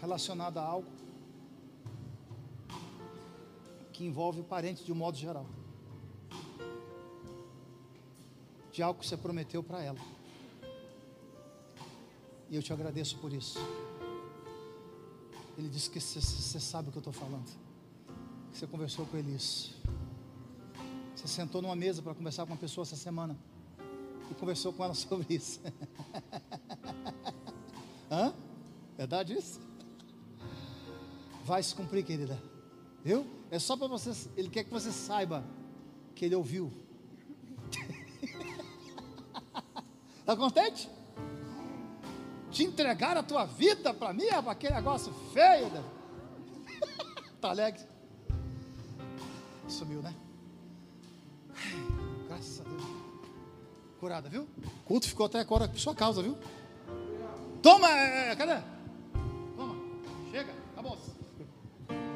relacionada a algo que envolve parentes de um modo geral. De algo que você prometeu para ela. E eu te agradeço por isso. Ele disse que você sabe o que eu estou falando. Que você conversou com ele isso. Você sentou numa mesa para conversar com uma pessoa essa semana. E conversou com ela sobre isso. Hã? Verdade isso? Vai se cumprir, querida. Viu? É só para você. Ele quer que você saiba que ele ouviu. Está contente? Te entregar a tua vida para mim, aquele negócio feio. Está alegre? Sumiu, né? Graças a Deus. Curada, viu? O culto ficou até agora por sua causa, viu? Toma, é, é cadê? Toma, chega, acabou.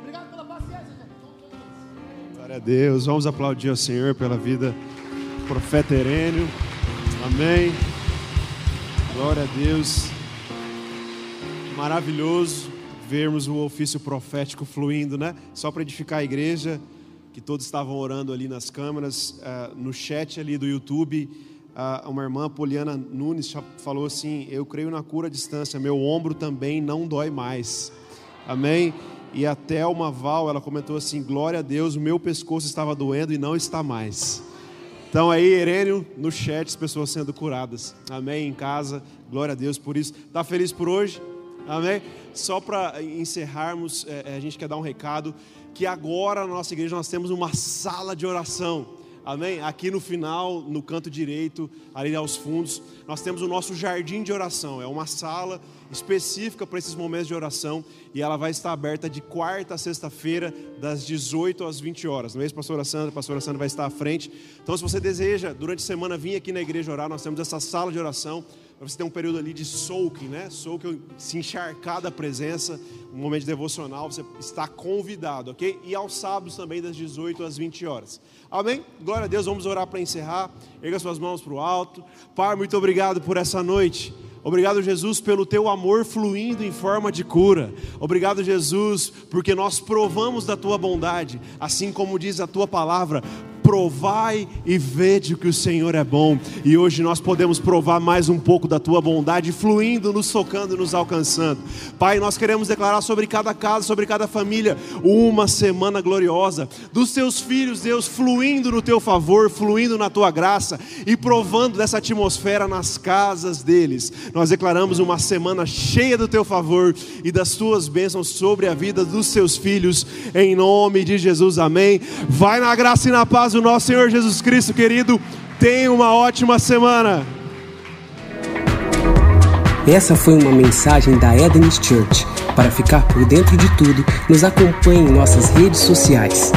Obrigado pela paciência, gente. Glória a Deus. Vamos aplaudir ao Senhor pela vida do profeta Herênio. Amém. Glória a Deus. Maravilhoso vermos o ofício profético fluindo, né? Só para edificar a igreja, que todos estavam orando ali nas câmeras, uh, no chat ali do YouTube, uh, uma irmã, Poliana Nunes, falou assim: Eu creio na cura à distância, meu ombro também não dói mais. Amém? E até uma Val, ela comentou assim: Glória a Deus, o meu pescoço estava doendo e não está mais. Então aí, Herênio, no chat, as pessoas sendo curadas. Amém? Em casa, glória a Deus por isso. Está feliz por hoje? Amém? Só para encerrarmos, é, a gente quer dar um recado que agora na nossa igreja nós temos uma sala de oração. Amém? Aqui no final, no canto direito, ali aos fundos, nós temos o nosso jardim de oração. É uma sala específica para esses momentos de oração e ela vai estar aberta de quarta a sexta-feira, das 18 às 20 horas. Não é isso, pastora Sandra? A pastora Sandra vai estar à frente. Então, se você deseja, durante a semana, vir aqui na igreja orar, nós temos essa sala de oração você ter um período ali de soaking, né? Soaking, se encharcar da presença, um momento devocional, você está convidado, ok? E aos sábados também, das 18 às 20 horas. Amém? Glória a Deus, vamos orar para encerrar. Erga suas mãos para o alto. Pai, muito obrigado por essa noite. Obrigado, Jesus, pelo teu amor fluindo em forma de cura. Obrigado, Jesus, porque nós provamos da tua bondade, assim como diz a tua palavra provai e vede que o Senhor é bom. E hoje nós podemos provar mais um pouco da tua bondade, fluindo, nos tocando, nos alcançando. Pai, nós queremos declarar sobre cada casa, sobre cada família, uma semana gloriosa, dos teus filhos, Deus, fluindo no teu favor, fluindo na tua graça e provando dessa atmosfera nas casas deles. Nós declaramos uma semana cheia do teu favor e das tuas bênçãos sobre a vida dos teus filhos, em nome de Jesus, amém. Vai na graça e na paz do nosso Senhor Jesus Cristo, querido. Tenha uma ótima semana. Essa foi uma mensagem da Eden's Church. Para ficar por dentro de tudo, nos acompanhe em nossas redes sociais.